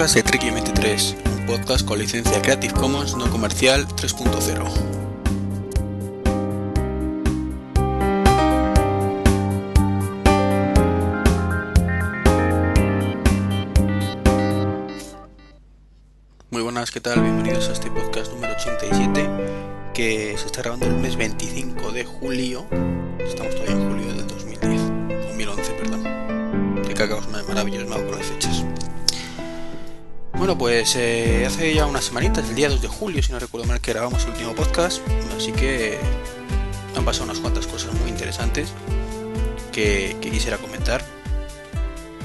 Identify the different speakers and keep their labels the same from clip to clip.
Speaker 1: podcast de Tricky 23, un podcast con licencia Creative Commons no comercial 3.0. Muy buenas, ¿qué tal? Bienvenidos a este podcast número 87 que se está grabando el mes 25 de julio. Estamos todavía en julio Bueno, pues eh, hace ya unas semanitas, el día 2 de julio, si no recuerdo mal, que grabamos el último podcast. Así que han pasado unas cuantas cosas muy interesantes que, quisiera comentar.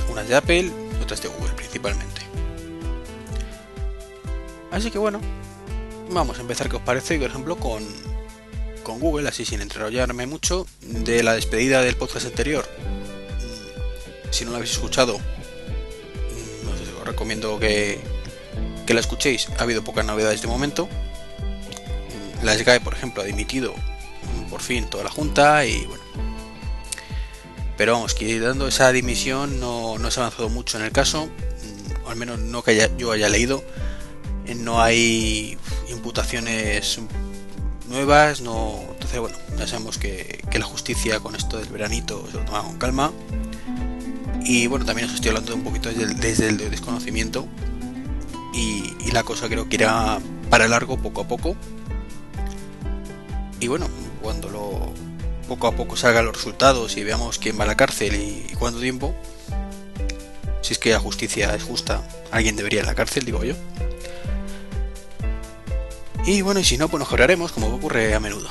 Speaker 1: Unas de Apple otras de Google principalmente. Así que bueno, vamos a empezar, ¿qué os parece? Por ejemplo, con, con Google, así sin enrollarme mucho, de la despedida del podcast anterior. Si no lo habéis escuchado, recomiendo que, que la escuchéis. Ha habido pocas novedades de momento. La SGAE, por ejemplo, ha dimitido mm, por fin toda la junta y bueno. Pero vamos, que dando esa dimisión no, no se ha avanzado mucho en el caso, mm, al menos no que yo haya leído no hay imputaciones nuevas, no. Entonces, bueno, ya sabemos que, que la justicia con esto del veranito se lo toma con calma. Y bueno, también os estoy hablando un poquito desde el, desconocimiento. Y, la cosa creo que irá para largo poco a poco. Y bueno, cuando lo poco a poco salgan los resultados y veamos quién va a la cárcel y, cuánto tiempo, si es que la justicia es justa, alguien debería ir a la cárcel, digo yo. Y bueno, y si no, pues nos joraremos, como ocurre a menudo.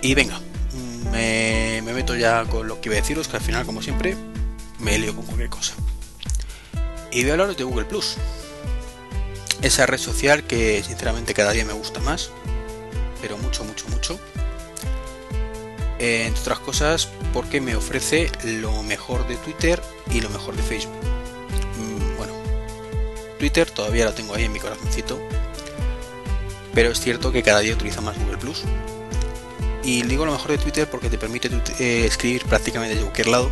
Speaker 1: Y venga, me, me meto ya con lo que iba a deciros, que al final, como siempre, me lío con cualquier cosa. Y voy a hablaros de Google Plus. Esa red social que sinceramente cada día me gusta más, pero mucho, mucho, mucho. Eh, entre otras cosas, porque me ofrece lo mejor de Twitter y lo mejor de Facebook. Mm, Bueno, Twitter todavía lo tengo ahí en mi corazoncito, pero es cierto que cada día utilizo más Google Plus. Y digo lo mejor de Twitter porque te permite eh, escribir prácticamente desde cualquier lado.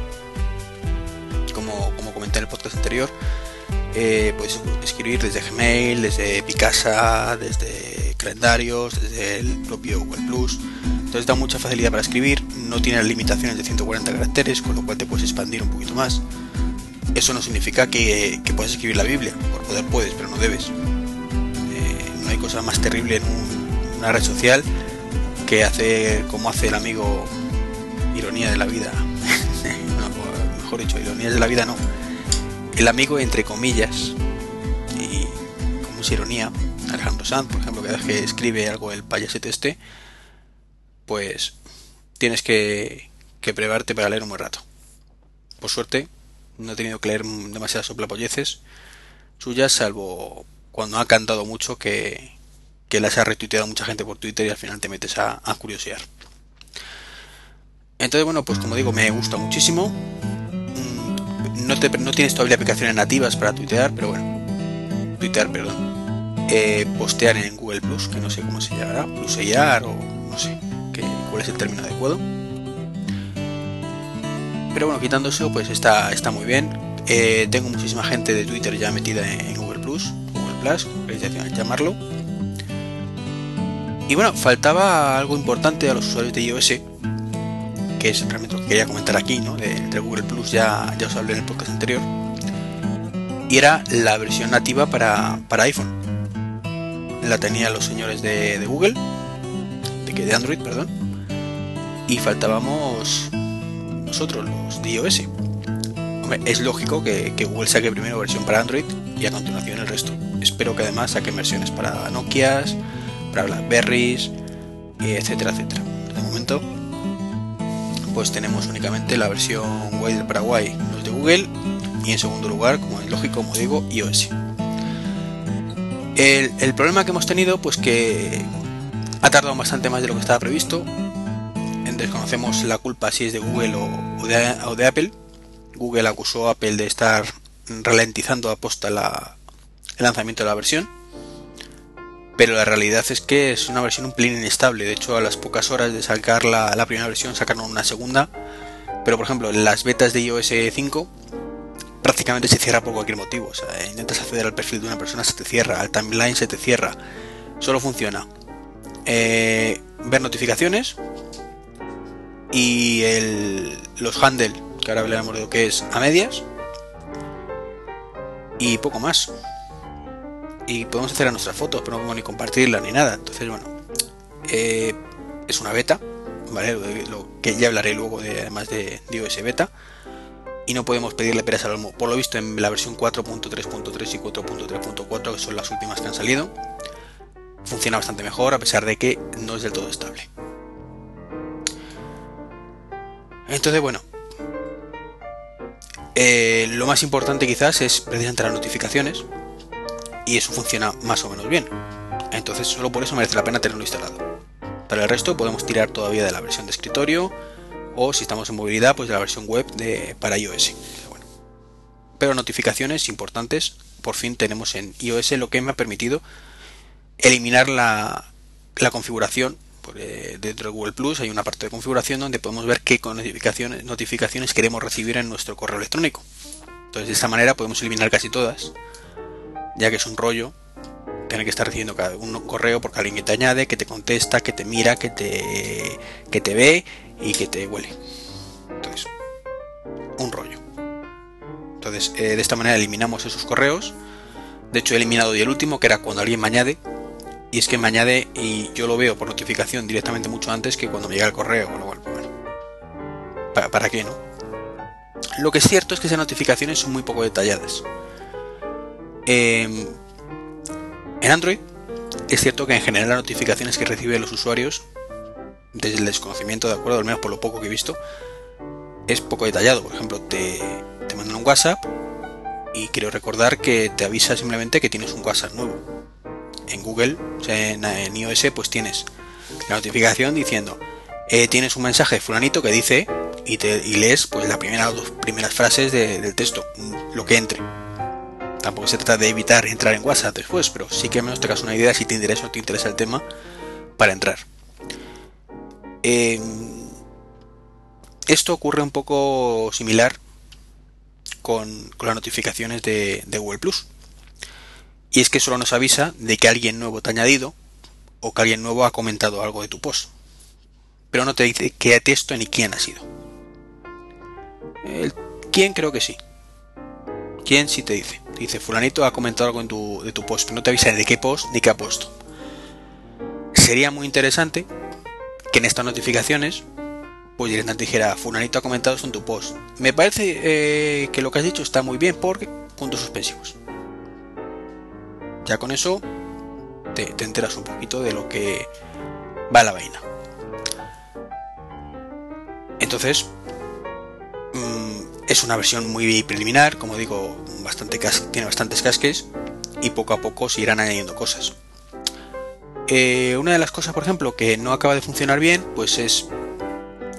Speaker 1: Comenté en el podcast anterior, eh, puedes escribir desde Gmail, desde Picasa, desde calendarios, desde el propio Google Plus. Entonces da mucha facilidad para escribir, no tiene las limitaciones de 140 caracteres, con lo cual te puedes expandir un poquito más. Eso no significa que, que puedas escribir la Biblia, por poder puedes, pero no debes. Eh, no hay cosa más terrible en un- una red social que hacer como hace el amigo ironía de la vida. No, mejor dicho, ironías de la vida no. El amigo entre comillas y como es ironía, Alejandro Sanz, por ejemplo, cada vez que escribe algo el payasete este, pues tienes que, que prepararte para leer un buen rato. Por suerte, no he tenido que leer demasiadas soplapolleces suyas, salvo cuando ha cantado mucho que, que las ha retuiteado mucha gente por Twitter y al final te metes a, a curiosear. Entonces, bueno, pues como digo, me gusta muchísimo. No, te, no tienes todavía aplicaciones nativas para tuitear, pero bueno. Tuitear, perdón. Eh, postear en Google Plus, que no sé cómo se llamará, plusear o no sé qué, cuál es el término adecuado. Pero bueno, quitando eso, pues está, está muy bien. Eh, tengo muchísima gente de Twitter ya metida en Google Plus, Google Plus, como queréis llamarlo. Y bueno, faltaba algo importante a los usuarios de iOS, que es realmente lo que quería comentar aquí, ¿no? De, de Google Plus ya, ya os hablé en el podcast anterior. Y era la versión nativa para, para iPhone. La tenían los señores de, de Google, de, que de Android, perdón. Y faltábamos nosotros, los de iOS. Es lógico que, que Google saque primero versión para Android y a continuación el resto. Espero que además saquen versiones para Nokias, para Blackberries, etcétera, etcétera. De momento, pues tenemos únicamente la versión web del Paraguay, los de Google, y en segundo lugar, como es lógico, como digo, iOS. El, problema que hemos tenido, pues que ha tardado bastante más de lo que estaba previsto. Desconocemos la culpa si es de Google o, de, Apple. Google acusó a Apple de estar ralentizando a posta el lanzamiento de la versión. Pero la realidad es que es una versión un pelín inestable. De hecho, a las pocas horas de sacar la, primera versión sacaron una segunda. Pero por ejemplo, las betas de iOS 5 prácticamente se cierra por cualquier motivo. O sea, intentas acceder al perfil de una persona, se te cierra, al timeline se te cierra. Solo funciona eh, ver notificaciones y el, los handle, que ahora hablaremos de lo que es a medias, y poco más. Y podemos hacer a nuestras fotos, pero no podemos ni compartirla ni nada. Entonces, bueno, eh, es una beta, ¿vale? Lo, que ya hablaré luego de, además de, de iOS beta y no podemos pedirle peras al olmo. Por lo visto en la versión 4.3.3 y 4.3.4, que son las últimas que han salido, funciona bastante mejor a pesar de que no es del todo estable. Entonces, bueno, eh, lo más importante quizás es precisamente las notificaciones y eso funciona más o menos bien. Entonces, solo por eso merece la pena tenerlo instalado. Para el resto podemos tirar todavía de la versión de escritorio, o si estamos en movilidad, pues de la versión web de, para iOS. Pero notificaciones importantes, por fin tenemos en iOS lo que me ha permitido eliminar la, configuración. Eh, dentro de Google Plus hay una parte de configuración donde podemos ver qué notificaciones, notificaciones queremos recibir en nuestro correo electrónico. Entonces de esta manera podemos eliminar casi todas, ya que es un rollo tener que estar recibiendo cada un correo porque alguien que te añade, que te contesta, que te mira, que te, que te ve y que te huele. Entonces, un rollo. Entonces, eh, de esta manera eliminamos esos correos. De hecho, he eliminado y el último, que era cuando alguien me añade. Y es que me añade y yo lo veo por notificación directamente mucho antes que cuando me llega el correo. Bueno, bueno, ¿Para, ¿Para qué no? Lo que es cierto es que esas notificaciones son muy poco detalladas. Em, en Android es cierto que en general las notificaciones que reciben los usuarios desde el desconocimiento, de acuerdo, al menos por lo poco que he visto, es poco detallado. Por ejemplo, te, te mandan un WhatsApp y quiero recordar que te avisa simplemente que tienes un WhatsApp nuevo. En Google, o sea, en, iOS, pues tienes la notificación diciendo eh, tienes un mensaje fulanito que dice y, te, y lees pues las primeras dos primeras frases del texto, lo que entre. Tampoco se trata de evitar entrar en WhatsApp después, pero sí que al menos te hagas una idea si te interesa o te interesa el tema para entrar. Em, esto ocurre un poco similar con, las notificaciones de, Google Plus. Y es que solo nos avisa de que alguien nuevo te ha añadido o que alguien nuevo ha comentado algo de tu post. Pero no te dice qué texto ni quién ha sido. Quién creo que sí. ¿Quién sí te dice? Dice, fulanito ha comentado algo en tu, de tu post, pero no te avisa de qué post ni qué ha puesto. Sería muy interesante que en estas notificaciones pues directamente dijera fulanito ha comentado eso en tu post. Me parece eh, que lo que has dicho está muy bien porque puntos suspensivos. Ya con eso te, enteras un poquito de lo que va la vaina. Entonces, es una versión muy preliminar, como digo, tiene bastantes casques y poco a poco se irán añadiendo cosas. Eh, una de las cosas, por ejemplo, que no acaba de funcionar bien, pues es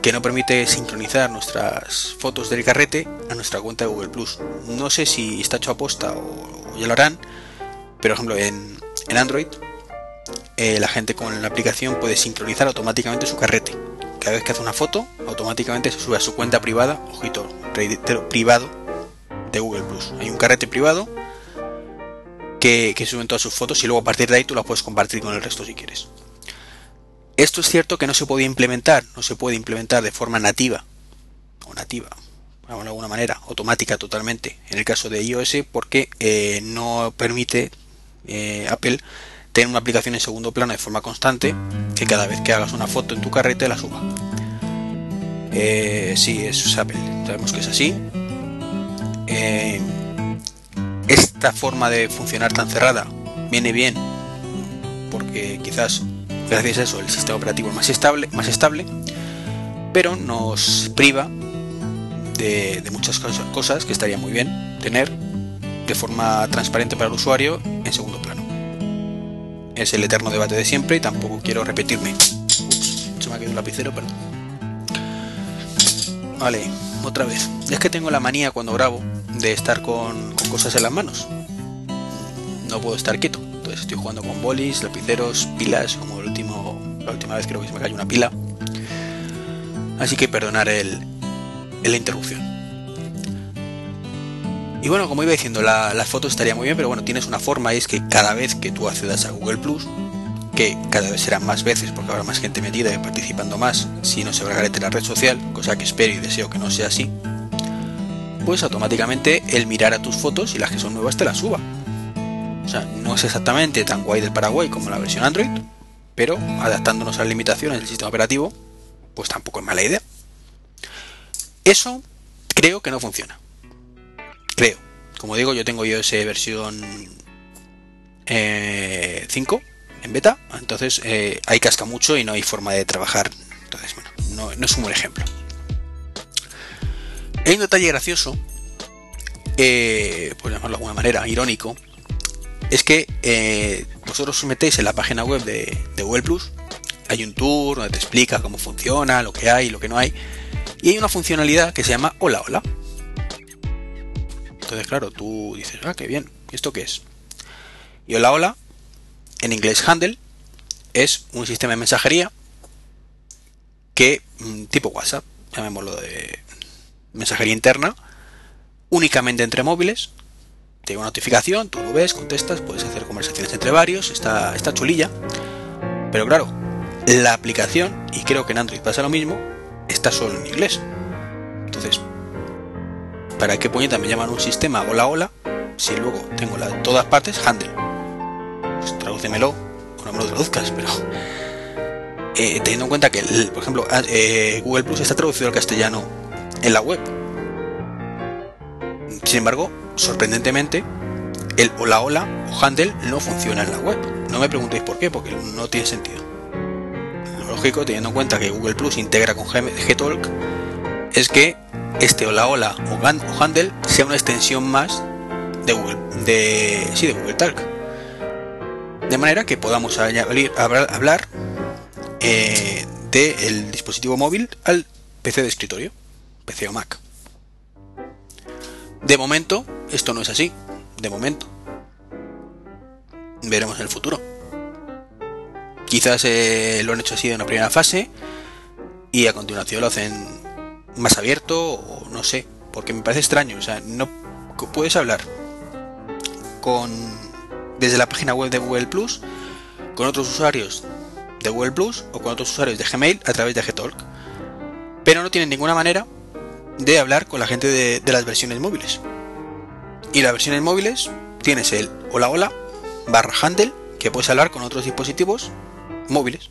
Speaker 1: que no permite sincronizar nuestras fotos del carrete a nuestra cuenta de Google Plus. No sé si está hecho a posta o, ya lo harán, pero por ejemplo en, Android eh, la gente con la aplicación puede sincronizar automáticamente su carrete. Cada vez que hace una foto, automáticamente se sube a su cuenta privada, ojito, privado de Google Plus. Hay un carrete privado que, suben todas sus fotos y luego a partir de ahí tú las puedes compartir con el resto si quieres. Esto es cierto que no se puede implementar, no se puede implementar de forma nativa, o nativa, de alguna manera, automática totalmente, en el caso de iOS, porque eh, no permite eh, Apple tener una aplicación en segundo plano de forma constante, que cada vez que hagas una foto en tu carrete la suba. Eh, sí, es Apple, sabemos que es así. Eh, esta forma de funcionar tan cerrada viene bien porque quizás gracias a eso el sistema operativo es más estable, más estable pero nos priva de, muchas cosas que estaría muy bien tener de forma transparente para el usuario en segundo plano. Es el eterno debate de siempre y tampoco quiero repetirme. se me ha quedado un lapicero, perdón. Vale, otra vez. Es que tengo la manía cuando grabo de estar con, cosas en las manos. No puedo estar quieto. Entonces estoy jugando con bolis, lapiceros, pilas, como el último, la última vez creo que se me cayó una pila. Así que perdonar el, la interrupción. Y bueno, como iba diciendo, la, las fotos estaría muy bien, pero bueno, tienes una forma y es que cada vez que tú accedas a Google Plus, que cada vez serán más veces porque habrá más gente metida y participando más, si no se de la red social, cosa que espero y deseo que no sea así, pues automáticamente el mirar a tus fotos y las que son nuevas te las suba. O sea, no es exactamente tan guay del Paraguay como la versión Android, pero adaptándonos a las limitaciones del sistema operativo, pues tampoco es mala idea. Eso creo que no funciona. Creo. Como digo, yo tengo iOS versión 5 eh, en beta, entonces eh, ahí casca mucho y no hay forma de trabajar. Entonces, bueno, no, es un buen ejemplo. Hay un detalle gracioso, eh, por llamarlo de alguna manera, irónico, es que eh, vosotros os metéis en la página web de, Google Plus, hay un tour donde te explica cómo funciona, lo que hay, lo que no hay, y hay una funcionalidad que se llama Hola Hola. Entonces, claro, tú dices, ah, qué bien, ¿esto qué es? Y Hola Hola, en inglés handle, es un sistema de mensajería que, mm, tipo WhatsApp, llamémoslo de mensajería interna, únicamente entre móviles. Te llega una notificación, tú lo ves, contestas, puedes hacer conversaciones entre varios, está, está chulilla. Pero claro, la aplicación, y creo que en Android pasa lo mismo, está solo en inglés. Entonces, ¿para qué puñeta me llaman un sistema hola hola si luego tengo la, todas partes handle? Pues tradúcemelo, no me lo traduzcas, pero eh, teniendo en cuenta que, por ejemplo, eh, Google Plus está traducido al castellano en la web. Sin embargo, sorprendentemente, el hola hola o handle no funciona en la web. No me preguntéis por qué, porque no tiene sentido. Lo lógico, teniendo en cuenta que Google Plus integra con Gtalk, es que este hola hola o handle sea una extensión más de Google, de, sí, de Google Talk. De manera que podamos hablar eh, del dispositivo móvil al PC de escritorio. PC o Mac. De momento, esto no es así. De momento. Veremos en el futuro. Quizás eh, lo han hecho así en una primera fase y a continuación lo hacen más abierto o no sé, porque me parece extraño. O sea, no puedes hablar con desde la página web de Google Plus con otros usuarios de Google Plus o con otros usuarios de Gmail a través de Gtalk. Pero no tienen ninguna manera de hablar con la gente de, las versiones móviles. Y las versiones móviles tienes el hola hola barra handle que puedes hablar con otros dispositivos móviles.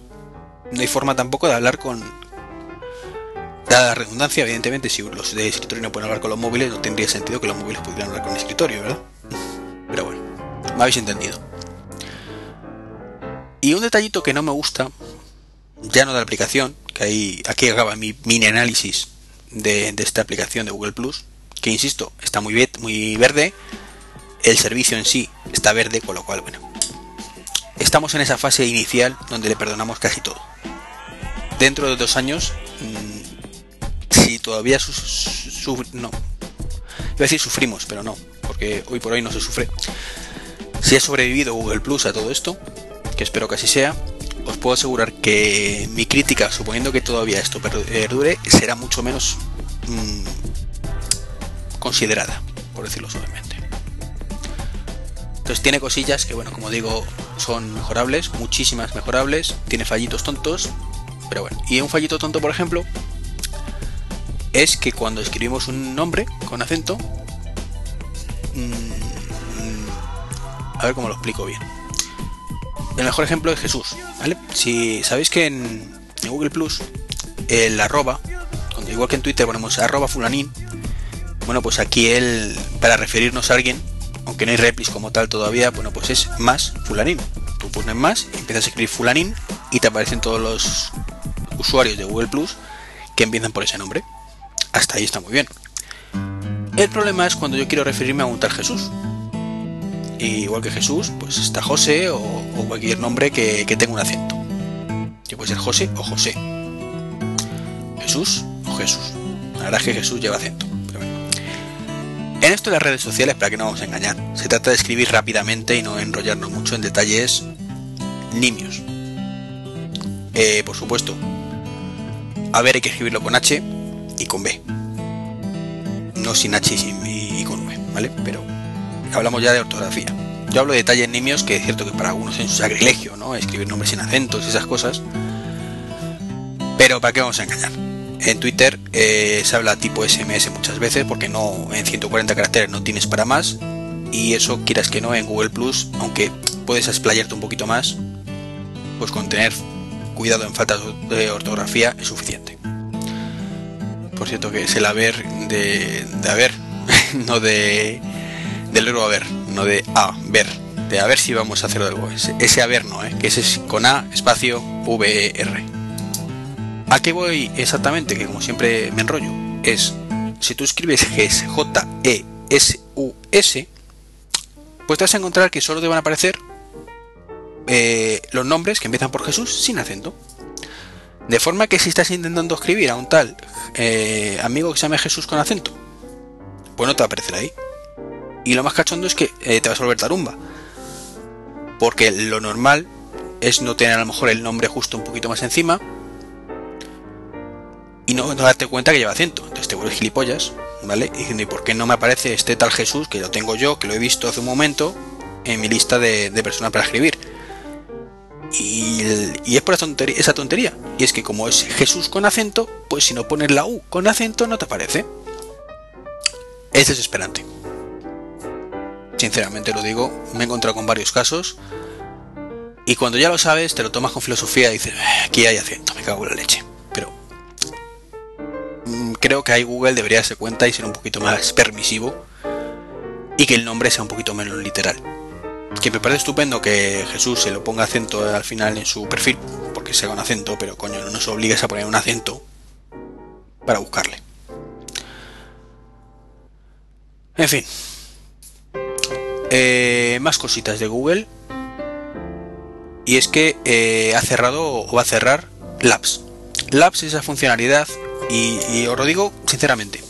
Speaker 1: No hay forma tampoco de hablar con... Dada la redundancia, evidentemente, si los de escritorio no pueden hablar con los móviles, no tendría sentido que los móviles pudieran hablar con el escritorio, ¿verdad? Pero bueno, me habéis entendido. Y un detallito que no me gusta, ya no de la aplicación, que aquí acaba mi mini análisis de, esta aplicación de Google Plus, que insisto, está muy, muy verde, el servicio en sí está verde, con lo cual, bueno, estamos en esa fase inicial donde le perdonamos casi todo. Dentro de dos años, mm, si todavía no, iba a decir sufrimos, pero no, porque hoy por hoy no se sufre. Si ha sobrevivido Google Plus a todo esto, que espero que así sea, os puedo asegurar que mi crítica, suponiendo que todavía esto perdure, será mucho menos mmm, considerada, por decirlo suavemente. Entonces tiene cosillas que, bueno, como digo, son mejorables, muchísimas mejorables, tiene fallitos tontos, pero bueno. Y un fallito tonto, por ejemplo, es que cuando escribimos un nombre con acento, mmm, a ver cómo lo explico bien el mejor ejemplo es Jesús, ¿vale? Si sabéis que en, Google Plus el arroba, igual que en Twitter ponemos arroba fulanín, bueno, pues aquí él, para referirnos a alguien, aunque no hay replis como tal todavía, bueno, pues es más fulanín. Tú pones más empiezas a escribir fulanín y te aparecen todos los usuarios de Google Plus que empiezan por ese nombre. Hasta ahí está muy bien. El problema es cuando yo quiero referirme a un tal Jesús igual que Jesús, pues está José o, cualquier nombre que, tenga un acento. Que puede ser José o José. Jesús o Jesús. La verdad es que Jesús lleva acento. En esto de las redes sociales, para que no vamos a engañar, se trata de escribir rápidamente y no enrollarnos mucho en detalles nimios. Eh, por supuesto, a ver, hay que escribirlo con H y con B. No sin H y, con V. ¿vale? Pero hablamos ya de ortografía. Yo hablo de detalles nimios que es cierto que para algunos es un sacrilegio, ¿no? Escribir nombres sin acentos y esas cosas. Pero ¿para qué vamos a engañar? En Twitter eh, se habla tipo SMS muchas veces porque no en 140 caracteres no tienes para más y eso quieras que no en Google Plus, aunque puedes explayarte un poquito más, pues con tener cuidado en faltas de ortografía es suficiente. Por cierto que es el haber de, de haber, no de del verbo haber, no de a ver, de a ver si vamos a hacer algo. Ese, haber no, ¿eh? que ese es con a espacio v e r. ¿A qué voy exactamente? Que como siempre me enrollo. Es si tú escribes GES, J E S U S, pues te vas a encontrar que solo te van a aparecer eh, los nombres que empiezan por Jesús sin acento. De forma que si estás intentando escribir a un tal eh, amigo que se llame Jesús con acento, pues no te va a aparecer ahí. Y lo más cachondo es que eh, te vas a volver tarumba. Porque lo normal es no tener a lo mejor el nombre justo un poquito más encima. Y no, darte cuenta que lleva acento. Entonces te vuelves gilipollas, ¿vale? Y diciendo, ¿y por qué no me aparece este tal Jesús que lo tengo yo, que lo he visto hace un momento, en mi lista de personas para escribir? Y, es por esa tontería. Y es que como es Jesús con acento, pues si no pones la U con acento no te aparece. Es desesperante. Sinceramente lo digo, me he encontrado con varios casos. Y cuando ya lo sabes, te lo tomas con filosofía y dices, eh, aquí hay acento, me cago en la leche. Pero mm, creo que ahí Google debería darse cuenta y ser un poquito más permisivo. Y que el nombre sea un poquito menos literal que me parece estupendo que Jesús se lo ponga acento al final en su perfil, porque se haga un acento, pero coño, no nos obligues a poner un acento para buscarle. En fin. Eh, más cositas de Google. Y es que eh, ha cerrado o va a cerrar Labs. Labs es esa funcionalidad y, y os lo digo sinceramente.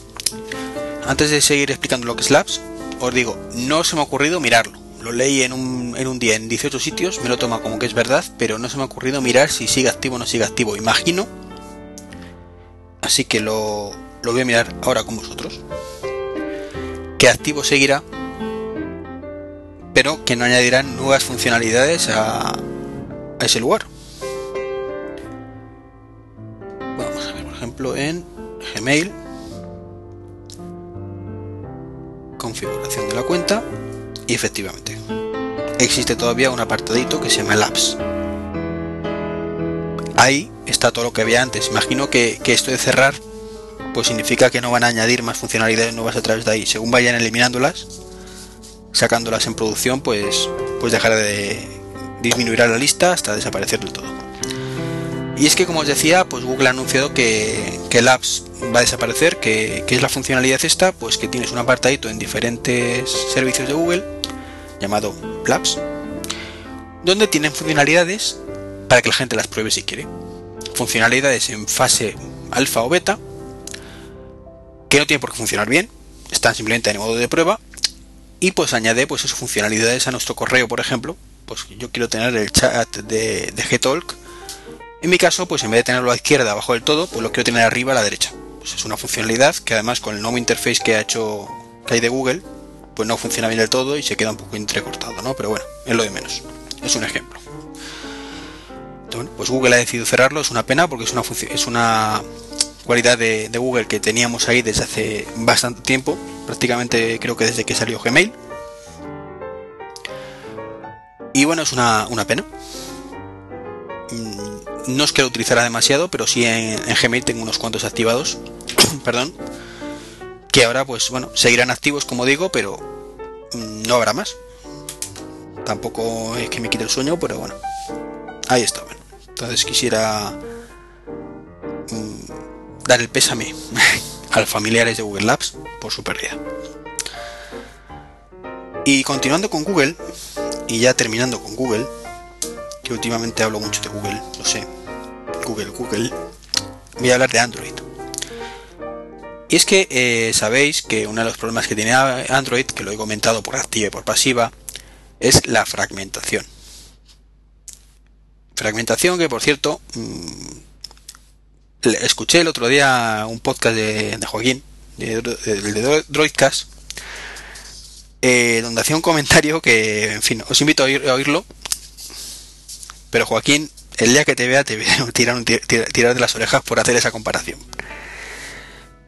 Speaker 1: Antes de seguir explicando lo que es Labs, os digo, no se me ha ocurrido mirarlo lo leí en un, en un día en 18 sitios, me lo toma como que es verdad, pero no se me ha ocurrido mirar si sigue activo o no sigue activo. Imagino. Así que lo, lo voy a mirar ahora con vosotros. Que activo seguirá, pero que no añadirán nuevas funcionalidades a, a ese lugar. Vamos a ver, por ejemplo, en Gmail. Configuración de la cuenta. Y efectivamente, existe todavía un apartadito que se llama Labs. Ahí está todo lo que había antes. Imagino que, esto de cerrar pues significa que no van a añadir más funcionalidades nuevas a través de ahí. Según vayan eliminándolas, sacándolas en producción, pues, pues dejará de disminuir la lista hasta desaparecer del todo. Y es que como os decía, pues Google ha anunciado que, que Labs va a desaparecer, que, que, es la funcionalidad esta, pues que tienes un apartadito en diferentes servicios de Google llamado Labs, donde tienen funcionalidades para que la gente las pruebe si quiere. Funcionalidades en fase alfa o beta, que no tienen por qué funcionar bien, están simplemente en modo de prueba, y pues añade pues esas funcionalidades a nuestro correo, por ejemplo, pues yo quiero tener el chat de, de Gtalk, en mi caso, pues en vez de tenerlo a la izquierda abajo del todo, pues lo quiero tener arriba a la derecha. Pues es una funcionalidad que además con el nuevo interface que ha hecho que hay de Google, pues no funciona bien del todo y se queda un poco entrecortado, ¿no? Pero bueno, es lo de menos. Es un ejemplo. pues Google ha decidido cerrarlo, es una pena porque es una, es una cualidad de, Google que teníamos ahí desde hace bastante tiempo, prácticamente creo que desde que salió Gmail. Y bueno, es una, pena. Mm, no es que lo utilizara demasiado, pero sí en, en Gmail tengo unos cuantos activados. Perdón que ahora pues bueno, seguirán activos como digo, pero mm, no habrá más. Tampoco es que me quite el sueño, pero bueno, ahí está. Entonces quisiera mm, dar el pésame a los familiares de Google Labs por su pérdida. Y continuando con Google, y ya terminando con Google, que últimamente hablo mucho de Google, lo sé, Google, Google, voy a hablar de Android. Y es que eh, sabéis que uno de los problemas que tiene Android, que lo he comentado por activa y por pasiva, es la fragmentación. Fragmentación que, por cierto, mm, escuché el otro día un podcast de, Joaquín, de, de, Droidcast, eh, donde hacía un comentario que, en fin, os invito a, oírlo. Pero Joaquín, el día que te vea, te voy a tirar de las orejas por hacer esa comparación.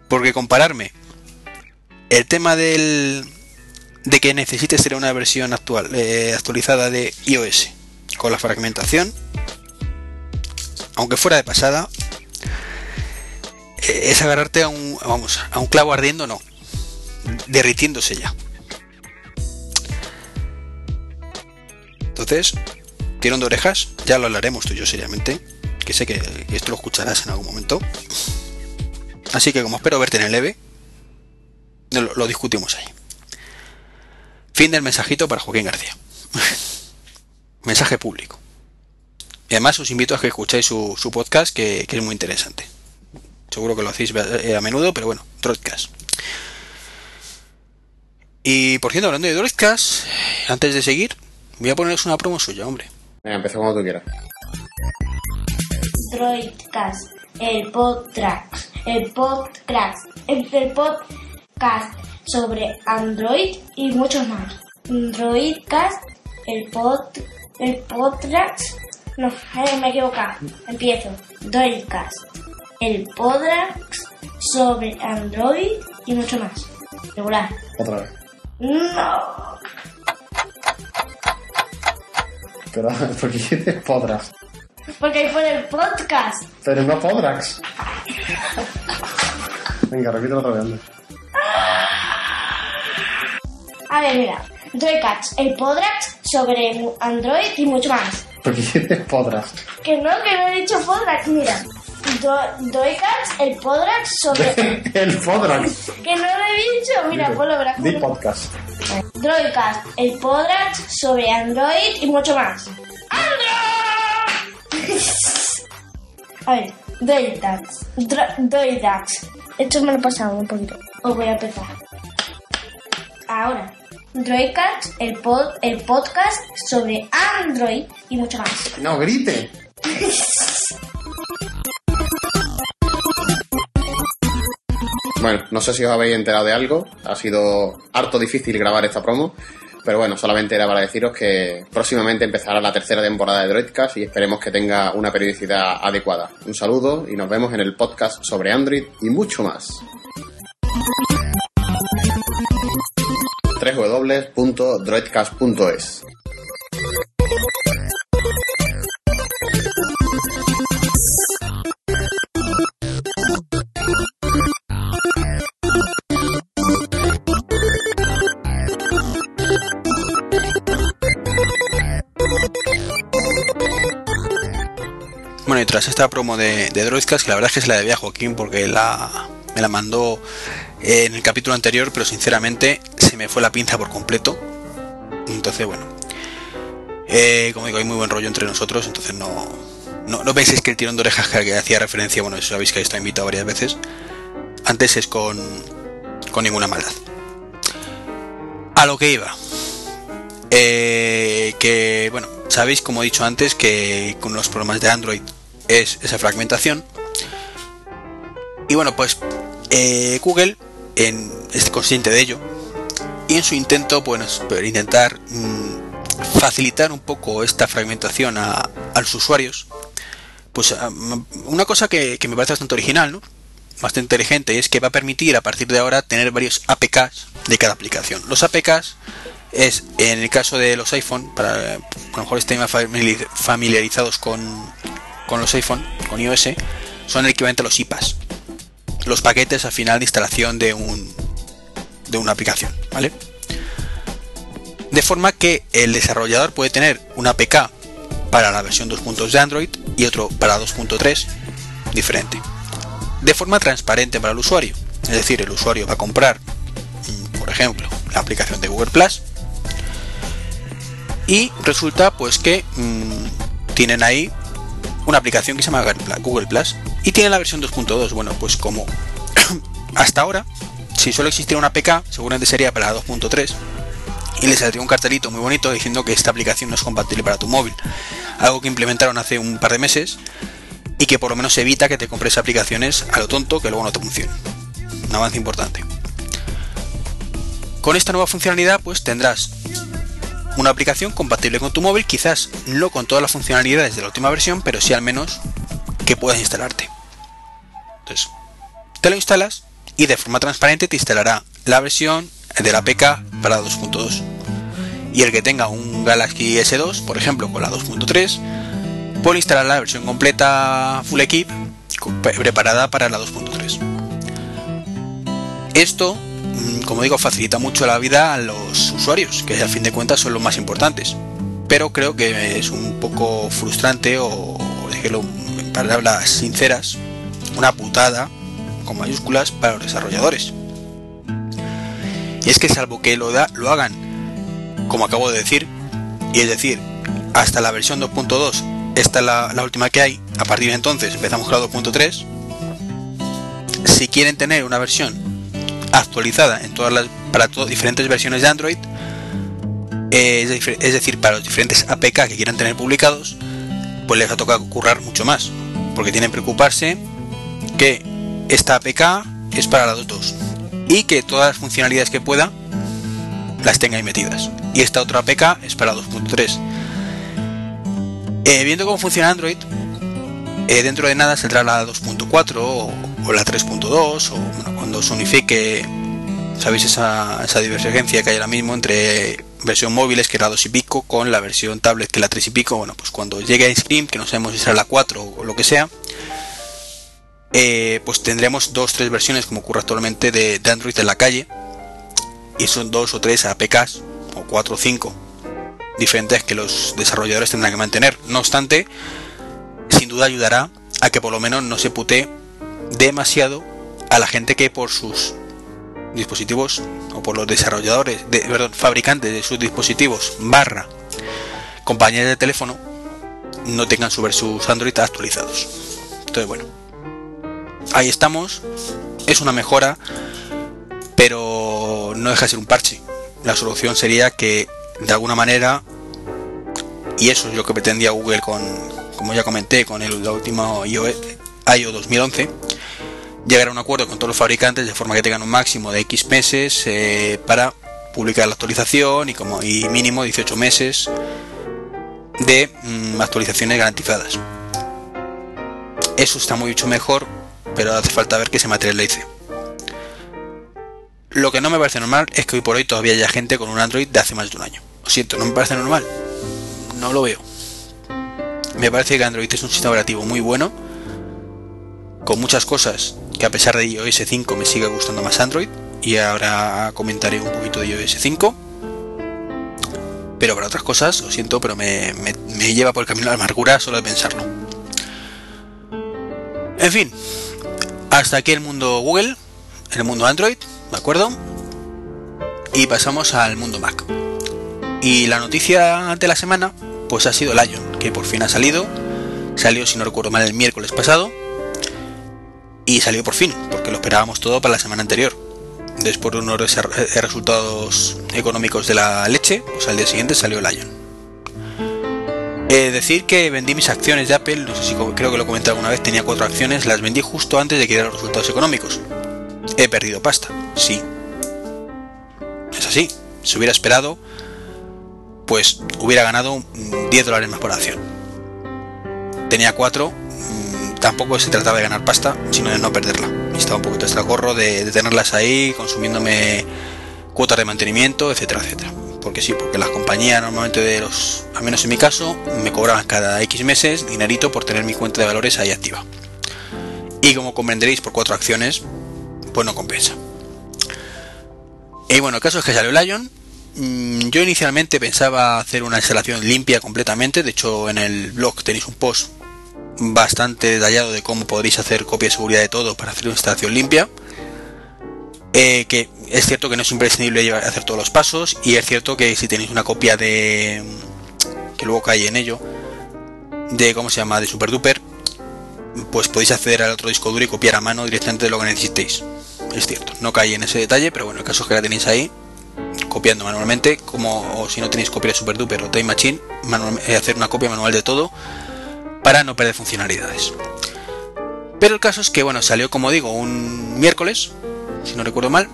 Speaker 1: Porque compararme el tema del, de que necesite ser una versión actual, eh, actualizada de iOS con la fragmentación, aunque fuera de pasada, eh, es agarrarte a un, vamos, a un clavo ardiendo, no, derritiéndose ya. Entonces, tirón de orejas, ya lo hablaremos tú y yo seriamente, que sé que esto lo escucharás en algún momento. Así que como espero verte en el EVE, lo discutimos ahí. Fin del mensajito para Joaquín García. Mensaje público. Y además os invito a que escuchéis su, podcast, que, es muy interesante. Seguro que lo hacéis eh, a menudo, pero bueno, Droidcast. Y por cierto, hablando de Droidcast, antes de seguir, voy a poneros una promo suya, hombre.
Speaker 2: Venga, empieza cuando tú quieras.
Speaker 3: Droidcast, el podcast, el podcast, el podcast sobre Android y muchos más. Androidcast, el pod, el podcast, no, eh, me he equivocado, empiezo. Androidcast, el podcast sobre Android y mucho más. Regular.
Speaker 2: Otra vez.
Speaker 3: No.
Speaker 2: Pero, ¿por qué dices podcast?
Speaker 3: Porque ahí pone el podcast.
Speaker 2: Pero no podrás. Venga, repítelo otra vez.
Speaker 3: A ver, mira. Droidcats, el Podrax sobre Android y mucho más.
Speaker 2: ¿Por qué dices Podrax?
Speaker 3: Que no, que no he dicho Podrax, mira. Droidcats, el Podrax sobre...
Speaker 2: el Podrax.
Speaker 3: que no lo he dicho, mira, ponlo verás.
Speaker 2: Di podcast.
Speaker 3: Droidcast, el Podrax sobre Android y mucho más. ¡Android! A ver, Droidax. Droidax. Esto me lo he pasado un poquito. Os voy a empezar. Ahora. Droidcast, el, pod, el podcast sobre Android y mucho más.
Speaker 2: No, grite. Bueno, no sé si os habéis enterado de algo. Ha sido harto difícil grabar esta promo. Pero bueno, solamente era para deciros que próximamente empezará la tercera temporada de Droidcast y esperemos que tenga una periodicidad adecuada. Un saludo y nos vemos en el podcast sobre Android y mucho más www.droidcast.es.
Speaker 1: Y tras esta promo de, de Droidcast, que la verdad es que se la debía a Joaquín porque la, me la mandó en el capítulo anterior, pero sinceramente se me fue la pinza por completo. Entonces, bueno, eh, como digo, hay muy buen rollo entre nosotros, entonces no, no, no penséis que el tirón de orejas que hacía referencia, bueno, eso sabéis que está invitado varias veces, antes es con, con ninguna maldad. A lo que iba. Eh, que, bueno, sabéis, como he dicho antes, que con los problemas de Android es esa fragmentación. Y bueno, pues eh, Google en, es consciente de ello y en su intento, pues, intentar mm, facilitar un poco esta fragmentación a, los usuarios, pues una cosa que, me parece bastante original, bastante inteligente, es que va a permitir a partir de ahora tener varios APKs de cada aplicación. Los APKs es, en el caso de los iPhone, para a lo mejor estén familiarizados con, con los iPhone, con iOS, son el equivalente a los IPAs los paquetes al final de instalación de un de una aplicación, ¿vale? De forma que el desarrollador puede tener una APK para la versión 2.2 de Android y otro para 2.3 diferente. De forma transparente para el usuario. Es decir, el usuario va a comprar, mm, por ejemplo, la aplicación de Google Plus y resulta pues que mmm, tienen ahí una aplicación que se llama Google Plus y tiene la versión 2.2. Bueno, pues como hasta ahora, si solo existiera una APK, seguramente sería para la 2.3 y les saldría un cartelito muy bonito diciendo que esta aplicación no es compatible para tu móvil. Algo que implementaron hace un par de meses y que por lo menos evita que te compres aplicaciones a lo tonto que luego no te funcionen. Un avance importante. con esta nueva funcionalidad pues tendrás una aplicación compatible con tu móvil, quizás no con todas las funcionalidades de la última versión, pero sí al menos que puedas instalarte. Entonces, te lo instalas y de forma transparente te instalará la versión de la APK para 2.2. Y el que tenga un Galaxy S2, por ejemplo, con la 2.3, puede instalar la versión completa Full Equip preparada para la 2.3. Esto, como digo, facilita mucho la vida a los usuarios, que al fin de cuentas son los más importantes. Pero creo que es un poco frustrante o, déjelo en palabras sinceras, una putada con mayúsculas para los desarrolladores. Y es que salvo que lo, da, lo hagan, como acabo de decir, y es decir, hasta la versión 2.2, esta es la, última que hay, a partir de entonces empezamos con la 2.3, si quieren tener una versión actualizada en todas las, para todas diferentes versiones de Android, es, es decir, para los diferentes APK que quieran tener publicados, pues les va a tocar currar mucho más, porque tienen que preocuparse que esta APK es para la 2.2 y que todas las funcionalidades que pueda las tenga ahí metidas. Y esta otra APK es para 2.3. Eh, viendo cómo funciona Android, eh, dentro de nada saldrá la 2.4 o, la 3.2 o cuando se unifique, sabéis esa, esa divergencia que hay ahora mismo entre versión móviles que era 2 y pico con la versión tablet que la 3 y pico, bueno pues cuando llegue a Scream, que no sabemos si será la 4 o lo que sea, eh, pues tendremos dos tres versiones como ocurre actualmente de, Android en la calle y son dos o tres APKs o cuatro o cinco diferentes que los desarrolladores tendrán que mantener. No obstante, sin duda ayudará a que por lo menos no se pute demasiado a la gente que por sus dispositivos o por los desarrolladores, de, perdón, fabricantes de sus dispositivos barra compañías de teléfono no tengan sus Android actualizados. Entonces, bueno, ahí estamos, es una mejora, pero no deja de ser un parche. La solución sería que de alguna manera, y eso es lo que pretendía Google con, como ya comenté, con el último IO, IO 2011, llegar a un acuerdo con todos los fabricantes de forma que tengan un máximo de X meses eh, para publicar la actualización y como mínimo 18 meses de mm, actualizaciones garantizadas. Eso está mucho mejor pero hace falta ver que se materialice. Lo que no me parece normal es que hoy por hoy todavía haya gente con un Android de hace más de un año. Lo siento, no me parece normal. No lo veo. Me parece que Android es un sistema operativo muy bueno, con muchas cosas que a pesar de iOS 5 me sigue gustando más Android, y ahora comentaré un poquito de iOS 5. Pero para otras cosas, lo siento, pero me, me lleva por el camino de la amargura solo de pensarlo. En fin, hasta aquí el mundo Google, el mundo Android, ¿de acuerdo? Y pasamos al mundo Mac. Y la noticia de la semana, pues ha sido Lion, que por fin ha salido. Salió, si no recuerdo mal, el miércoles pasado. Y salió por fin, porque lo esperábamos todo para la semana anterior. Después de unos resultados económicos de la leche, pues al día siguiente salió Lion. Eh, decir que vendí mis acciones de Apple, no sé si creo que lo comenté alguna vez, tenía cuatro acciones, las vendí justo antes de que dieran los resultados económicos. He perdido pasta, sí. Es así. Si hubiera esperado, pues hubiera ganado 10 dólares más por acción. Tenía cuatro, mm, tampoco se trataba de ganar pasta, sino de no perderla. Estaba un poquito extra gorro de, de tenerlas ahí, consumiéndome cuotas de mantenimiento, etcétera, etcétera porque sí, porque las compañías normalmente de los, al menos en mi caso, me cobraban cada X meses dinerito por tener mi cuenta de valores ahí activa. Y como comprenderéis, por cuatro acciones, pues no compensa. Y bueno, el caso es que salió Lion. Mm, yo inicialmente pensaba hacer una instalación limpia completamente. De hecho, en el blog tenéis un post bastante detallado de cómo podréis hacer copia de seguridad de todo para hacer una instalación limpia. Eh, que es cierto que no es imprescindible hacer todos los pasos y es cierto que si tenéis una copia de que luego cae en ello de cómo se llama de super duper pues podéis acceder al otro disco duro y copiar a mano directamente lo que necesitéis es cierto no cae en ese detalle pero bueno el caso es que la tenéis ahí copiando manualmente como o si no tenéis copia de super duper o time machine eh, hacer una copia manual de todo para no perder funcionalidades pero el caso es que bueno salió como digo un miércoles si no recuerdo mal.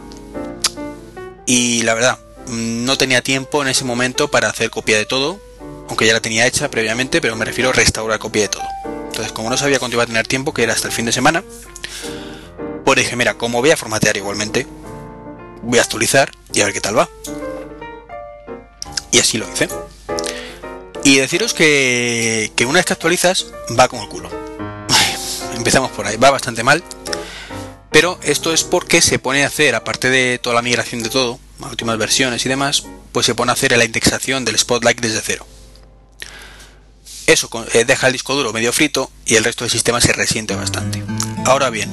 Speaker 1: y la verdad, no tenía tiempo en ese momento para hacer copia de todo, aunque ya la tenía hecha previamente, pero me refiero a restaurar copia de todo. Entonces, como no sabía cuánto iba a tener tiempo, que era hasta el fin de semana, pues dije, mira, como voy a formatear igualmente, voy a actualizar y a ver qué tal va. Y así lo hice. Y deciros que, que una vez que actualizas, va con el culo. Empezamos por ahí, va bastante mal. Pero esto es porque se pone a hacer, aparte de toda la migración de todo, últimas versiones y demás, pues se pone a hacer la indexación del Spotlight desde cero. Eso eh, deja el disco duro medio frito y el resto del sistema se resiente bastante. Ahora bien,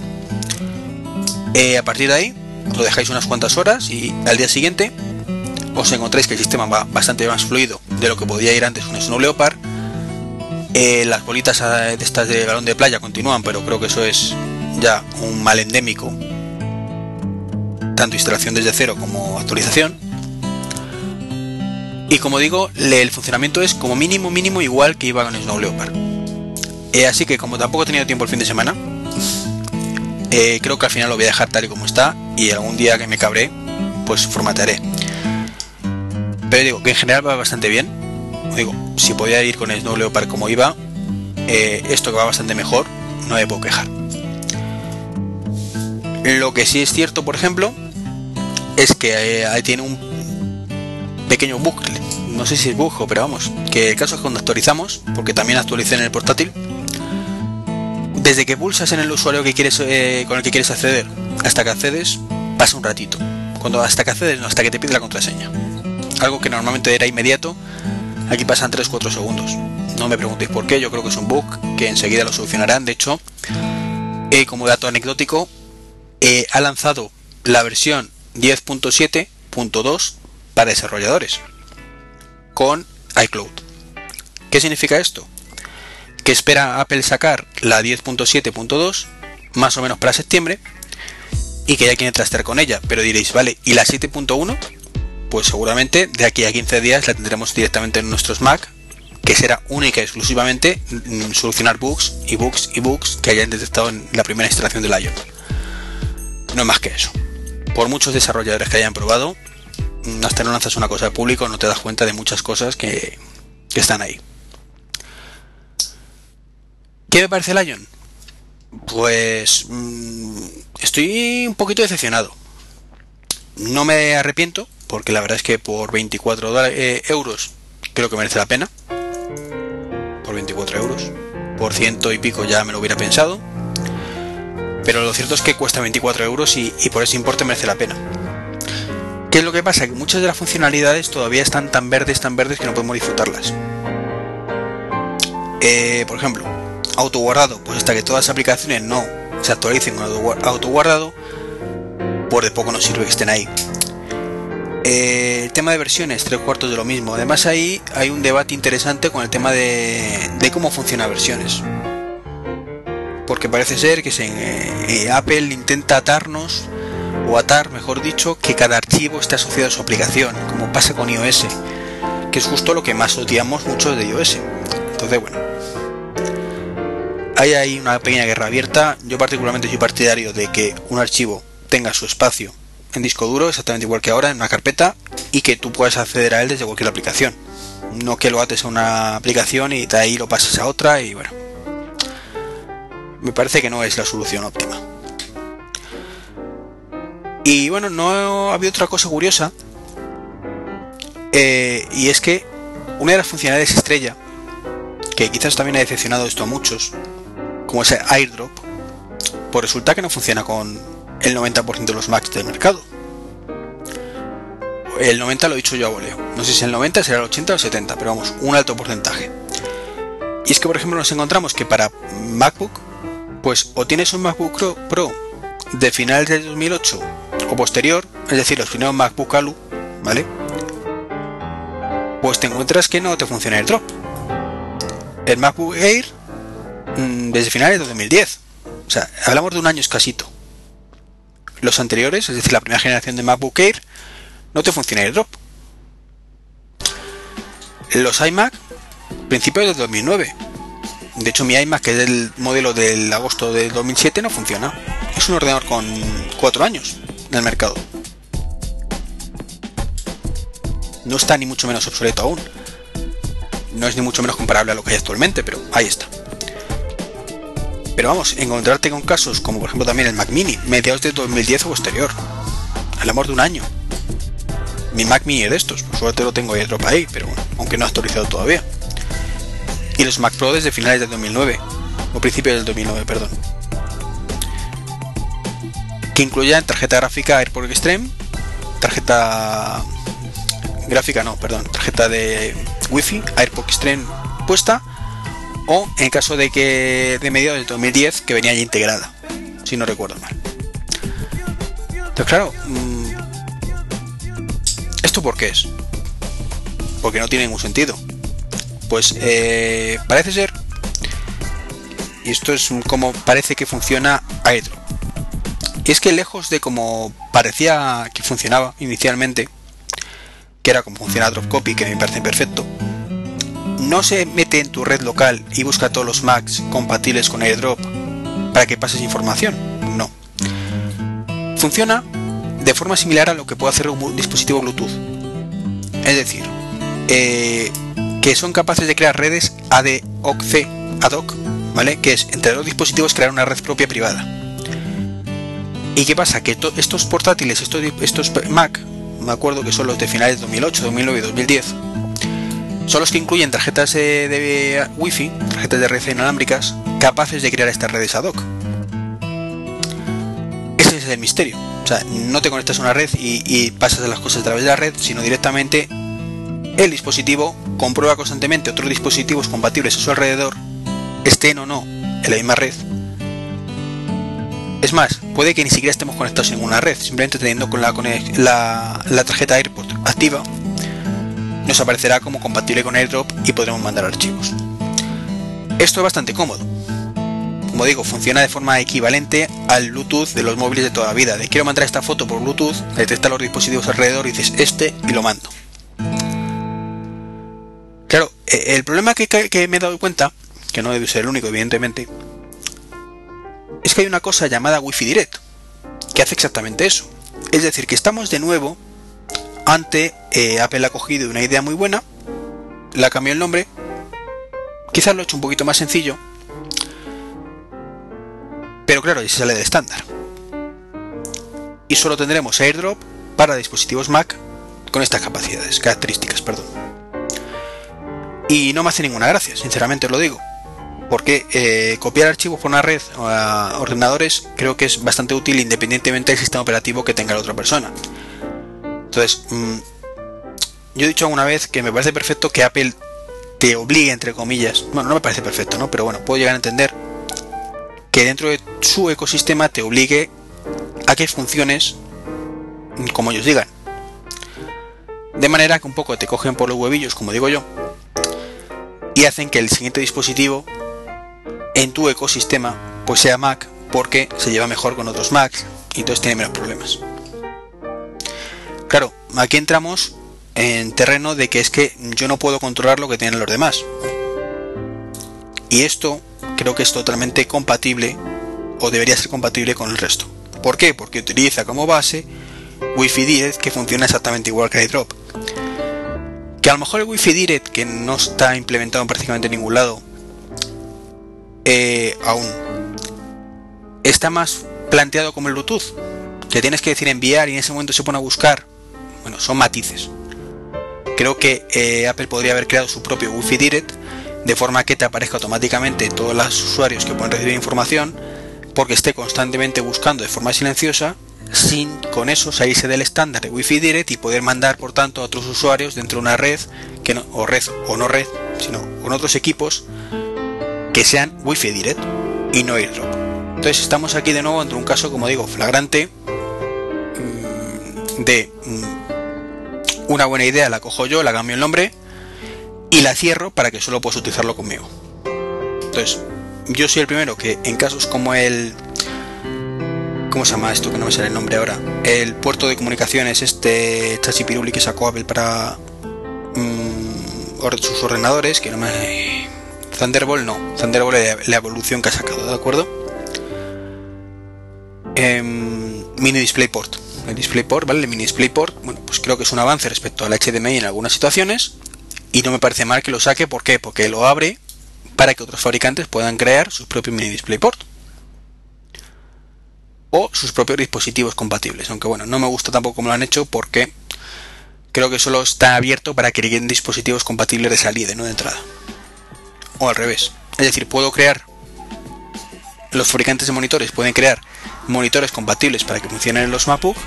Speaker 1: eh, a partir de ahí lo dejáis unas cuantas horas y al día siguiente os encontráis que el sistema va bastante más fluido de lo que podía ir antes un Snow Leopard. Eh, las bolitas de estas de balón de playa continúan, pero creo que eso es ya un mal endémico tanto instalación desde cero como actualización. Y como digo, el funcionamiento es como mínimo mínimo igual que iba con Snow Leopard. Eh, así que como tampoco he tenido tiempo el fin de semana, eh, creo que al final lo voy a dejar tal y como está y algún día que me cabré, pues formatearé. Pero digo que en general va bastante bien. Digo, si podía ir con Snow Leopard como iba, eh, esto que va bastante mejor, no me puedo quejar. Lo que sí es cierto, por ejemplo, es que eh, tiene un pequeño bucle, no sé si es bug pero vamos, que el caso es cuando actualizamos, porque también actualicé en el portátil, desde que pulsas en el usuario eh, con el que quieres acceder hasta que accedes, pasa un ratito. Cuando hasta que accedes, no, hasta que te pide la contraseña. Algo que normalmente era inmediato, aquí pasan 3-4 segundos. No me preguntéis por qué, yo creo que es un bug que enseguida lo solucionarán. De hecho, eh, como dato anecdótico, ha lanzado la versión 10.7.2 para desarrolladores con iCloud. ¿Qué significa esto? Que espera Apple sacar la 10.7.2 más o menos para septiembre y que ya quiere trastear con ella. Pero diréis, vale, ¿y la 7.1? Pues seguramente de aquí a 15 días la tendremos directamente en nuestros Mac, que será única y exclusivamente mm, solucionar bugs y bugs y bugs que hayan detectado en la primera instalación del iOS. No es más que eso por muchos desarrolladores que hayan probado, hasta no lanzas una cosa al público no te das cuenta de muchas cosas que, están ahí. ¿Qué me parece Lion? Pues mm, estoy un poquito decepcionado. No me arrepiento, porque la verdad es que por 24 eh, euros creo que merece la pena. Por 24 euros. Por ciento y pico ya me lo hubiera pensado pero lo cierto es que cuesta 24 euros y, por ese importe merece la pena. ¿Qué es lo que pasa? Que muchas de las funcionalidades todavía están tan verdes, tan verdes que no podemos disfrutarlas. Eh, por ejemplo, autoguardado, pues hasta que todas las aplicaciones no se actualicen con autoguardado, por de poco nos sirve que estén ahí. Eh, el tema de versiones, tres cuartos de lo mismo. Además ahí hay un debate interesante con el tema de, cómo funciona versiones porque parece ser que se, eh, Apple intenta atarnos, o atar, mejor dicho, que cada archivo esté asociado a su aplicación, como pasa con iOS, que es justo lo que más odiamos mucho de iOS. Entonces, bueno, hay ahí una pequeña guerra abierta. Yo particularmente soy partidario de que un archivo tenga su espacio en disco duro, exactamente igual que ahora, en una carpeta, y que tú puedas acceder a él desde cualquier aplicación. No que lo ates a una aplicación y de ahí lo pases a otra y bueno me parece que no es la solución óptima. Y bueno, no había otra cosa curiosa. Eh, y es que una de las funcionalidades estrella, que quizás también ha decepcionado esto a muchos, como ese airdrop, pues resulta que no funciona con el 90% de los Macs del mercado. El 90 lo he dicho yo a voleo. No sé si el 90 será el 80 o el 70, pero vamos, un alto porcentaje. Y es que, por ejemplo, nos encontramos que para MacBook pues o tienes un MacBook Pro de finales de 2008 o posterior, es decir, los primeros MacBook Alu, ¿vale? Pues te encuentras que no te funciona el drop. El MacBook Air desde finales de 2010. O sea, hablamos de un año escasito. Los anteriores, es decir, la primera generación de MacBook Air, no te funciona el drop. Los iMac, principios de 2009. De hecho, mi iMac, que es el modelo del agosto de 2007, no funciona. Es un ordenador con 4 años en el mercado. no está ni mucho menos obsoleto aún. No es ni mucho menos comparable a lo que hay actualmente, pero ahí está. Pero vamos, encontrarte con casos como por ejemplo también el Mac Mini, mediados de 2010 o posterior. Al amor de un año. Mi Mac Mini de estos, por suerte lo tengo airdrop ahí, pero bueno, aunque no ha actualizado todavía. Y los Mac Pro desde finales de 2009, o principios del 2009, perdón. Que incluyan tarjeta gráfica AirPort Extreme, tarjeta gráfica no, perdón, tarjeta de Wi-Fi, AirPod Extreme puesta, o en caso de que de mediados del 2010 que venía ya integrada, si no recuerdo mal. Entonces claro, mm, ¿esto por qué es? Porque no tiene ningún sentido. Pues eh, parece ser, y esto es como parece que funciona AirDrop. Y es que lejos de como parecía que funcionaba inicialmente, que era como funciona Dropcopy, que me parece perfecto, no se mete en tu red local y busca todos los Macs compatibles con AirDrop para que pases información. No. Funciona de forma similar a lo que puede hacer un dispositivo Bluetooth. Es decir, eh, que son capaces de crear redes ad hoc, ad hoc, ¿vale? Que es entre dos dispositivos crear una red propia privada. ¿Y qué pasa? Que estos portátiles, estos, estos Mac, me acuerdo que son los de finales de 2008, 2009 y 2010, son los que incluyen tarjetas de, Wi-Fi, tarjetas de red inalámbricas, capaces de crear estas redes ad hoc. Ese es el misterio. O sea, no te conectas a una red y, pasas las cosas a través de la red, sino directamente el dispositivo comprueba constantemente otros dispositivos compatibles a su alrededor, estén o no en la misma red. Es más, puede que ni siquiera estemos conectados en ninguna red, simplemente teniendo con la, la tarjeta AirPort activa, nos aparecerá como compatible con AirDrop y podremos mandar archivos. Esto es bastante cómodo. Como digo, funciona de forma equivalente al Bluetooth de los móviles de toda la vida. De quiero mandar esta foto por Bluetooth, detecta los dispositivos alrededor y dices este y lo mando. Claro, e, el problema que, que me he dado cuenta, que no debe ser el único evidentemente, es que hay una cosa llamada Wi-Fi Direct, que hace exactamente eso. Es decir, que estamos de nuevo ante eh, Apple ha cogido una idea muy buena, la cambió el nombre, quizás lo he hecho un poquito más sencillo, pero claro, y se sale de estándar. Y solo tendremos AirDrop para dispositivos Mac con estas capacidades, características, perdón. Y no me hace ninguna gracia, sinceramente os lo digo. Porque eh, copiar archivos por una red o a ordenadores creo que es bastante útil independientemente del sistema operativo que tenga la otra persona. Entonces, mm, yo he dicho alguna vez que me parece perfecto que Apple te obligue, entre comillas, bueno, no me parece perfecto, ¿no? Pero bueno, puedo llegar a entender que dentro de su ecosistema te obligue a que funciones como ellos digan. De manera que un poco te cogen por los huevillos, como digo yo, y hacen que el siguiente dispositivo en tu ecosistema pues sea Mac porque se lleva mejor con otros Macs y entonces tiene menos problemas. Claro, aquí entramos en terreno de que es que yo no puedo controlar lo que tienen los demás. Y esto creo que es totalmente compatible o debería ser compatible con el resto. ¿Por qué? Porque utiliza como base Wi-Fi Direct que funciona exactamente igual que iDrop. Que a lo mejor el Wi-Fi Direct, que no está implementado en prácticamente ningún lado, eh, aún está más planteado como el Bluetooth, que tienes que decir enviar y en ese momento se pone a buscar bueno, son matices. Creo que eh, Apple podría haber creado su propio Wi-Fi Direct de forma que te aparezca automáticamente todos los usuarios que pueden recibir información porque esté constantemente buscando de forma silenciosa sin con eso salirse del estándar de Wi-Fi Direct y poder mandar por tanto a otros usuarios dentro de una red que no, o red o no red sino con otros equipos que sean Wi-Fi Direct y no AirDrop entonces estamos aquí de nuevo ante un caso como digo flagrante mm, de mm, una buena idea la cojo yo, la cambio el nombre y la cierro para que solo puedas utilizarlo conmigo. Entonces, yo soy el primero que en casos como el... ¿Cómo se llama esto? Que no me sale el nombre ahora. El puerto de comunicaciones, este chachipiruli que sacó Apple para mm, sus ordenadores, que no me... Thunderbolt no, Thunderbolt es la evolución que ha sacado, ¿de acuerdo? Em, mini DisplayPort, el DisplayPort, ¿vale? El mini DisplayPort, bueno, pues creo que es un avance respecto al HDMI en algunas situaciones y no me parece mal que lo saque, ¿por qué? Porque lo abre para que otros fabricantes puedan crear sus propios mini DisplayPort o sus propios dispositivos compatibles, aunque bueno, no me gusta tampoco como lo han hecho porque creo que solo está abierto para que lleguen dispositivos compatibles de salida, no de entrada. O al revés. Es decir, puedo crear los fabricantes de monitores pueden crear monitores compatibles para que funcionen en los MacBook,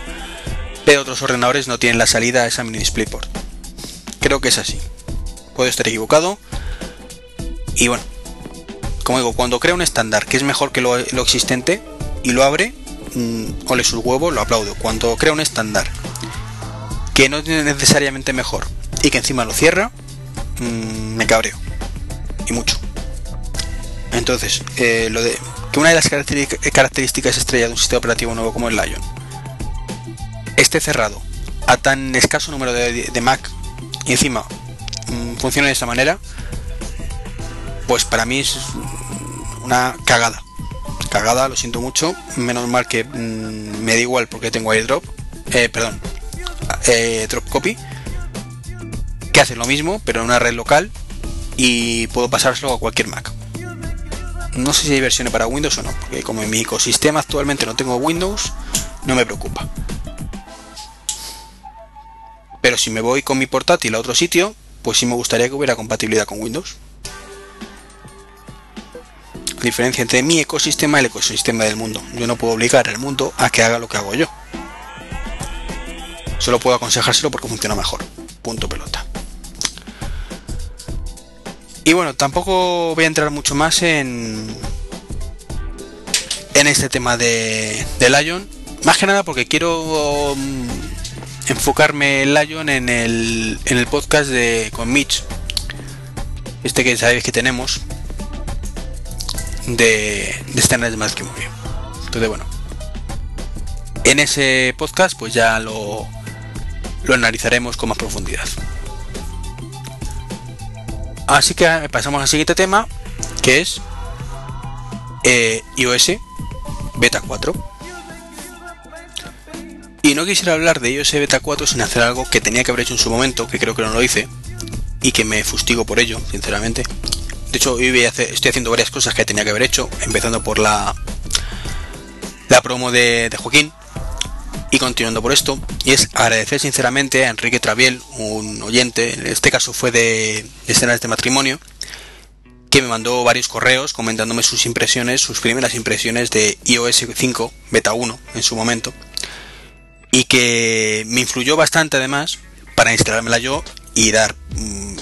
Speaker 1: pero otros ordenadores no tienen la salida a esa mini DisplayPort. Creo que es así. Puedo estar equivocado. Y bueno, como digo, cuando crea un estándar que es mejor que lo, existente y lo abre, mmm, ole sus huevos, lo aplaudo. Cuando crea un estándar que no es necesariamente mejor y que encima lo cierra, mmm, me cabreo. Y mucho. Entonces, eh, lo de que una de las características estrella de un sistema operativo nuevo como el Lion esté cerrado a tan escaso número de, Mac y encima mmm, funcione de esa manera, pues para mí es una cagada. Cagada, lo siento mucho. Menos mal que mmm, me da igual porque tengo airdrop. Eh, perdón. Eh, drop copy. Que hace lo mismo, pero en una red local. Y puedo pasárselo a cualquier Mac. No sé si hay versiones para Windows o no, porque como en mi ecosistema actualmente no tengo Windows, no me preocupa. Pero si me voy con mi portátil a otro sitio, pues sí me gustaría que hubiera compatibilidad con Windows. La diferencia entre mi ecosistema y el ecosistema del mundo. Yo no puedo obligar al mundo a que haga lo que hago yo. Solo puedo aconsejárselo porque funciona mejor. Punto pelota. Y bueno, tampoco voy a entrar mucho más en en este tema de, de Lion. Más que nada porque quiero um, enfocarme en Lion en el, en el podcast de con Mitch. Este que sabéis que tenemos. De, de de Mask Movie. Entonces bueno. En ese podcast pues ya lo, lo analizaremos con más profundidad. Así que pasamos al siguiente tema, que es eh, iOS Beta 4. Y no quisiera hablar de iOS Beta 4 sin hacer algo que tenía que haber hecho en su momento, que creo que no lo hice, y que me fustigo por ello, sinceramente. De hecho, hoy estoy haciendo varias cosas que tenía que haber hecho, empezando por la, la promo de, de Joaquín, y continuando por esto, es agradecer sinceramente a Enrique Traviel, un oyente, en este caso fue de escenas de matrimonio, que me mandó varios correos comentándome sus impresiones, sus primeras impresiones de iOS 5 Beta 1 en su momento, y que me influyó bastante además para instalármela yo y dar mmm,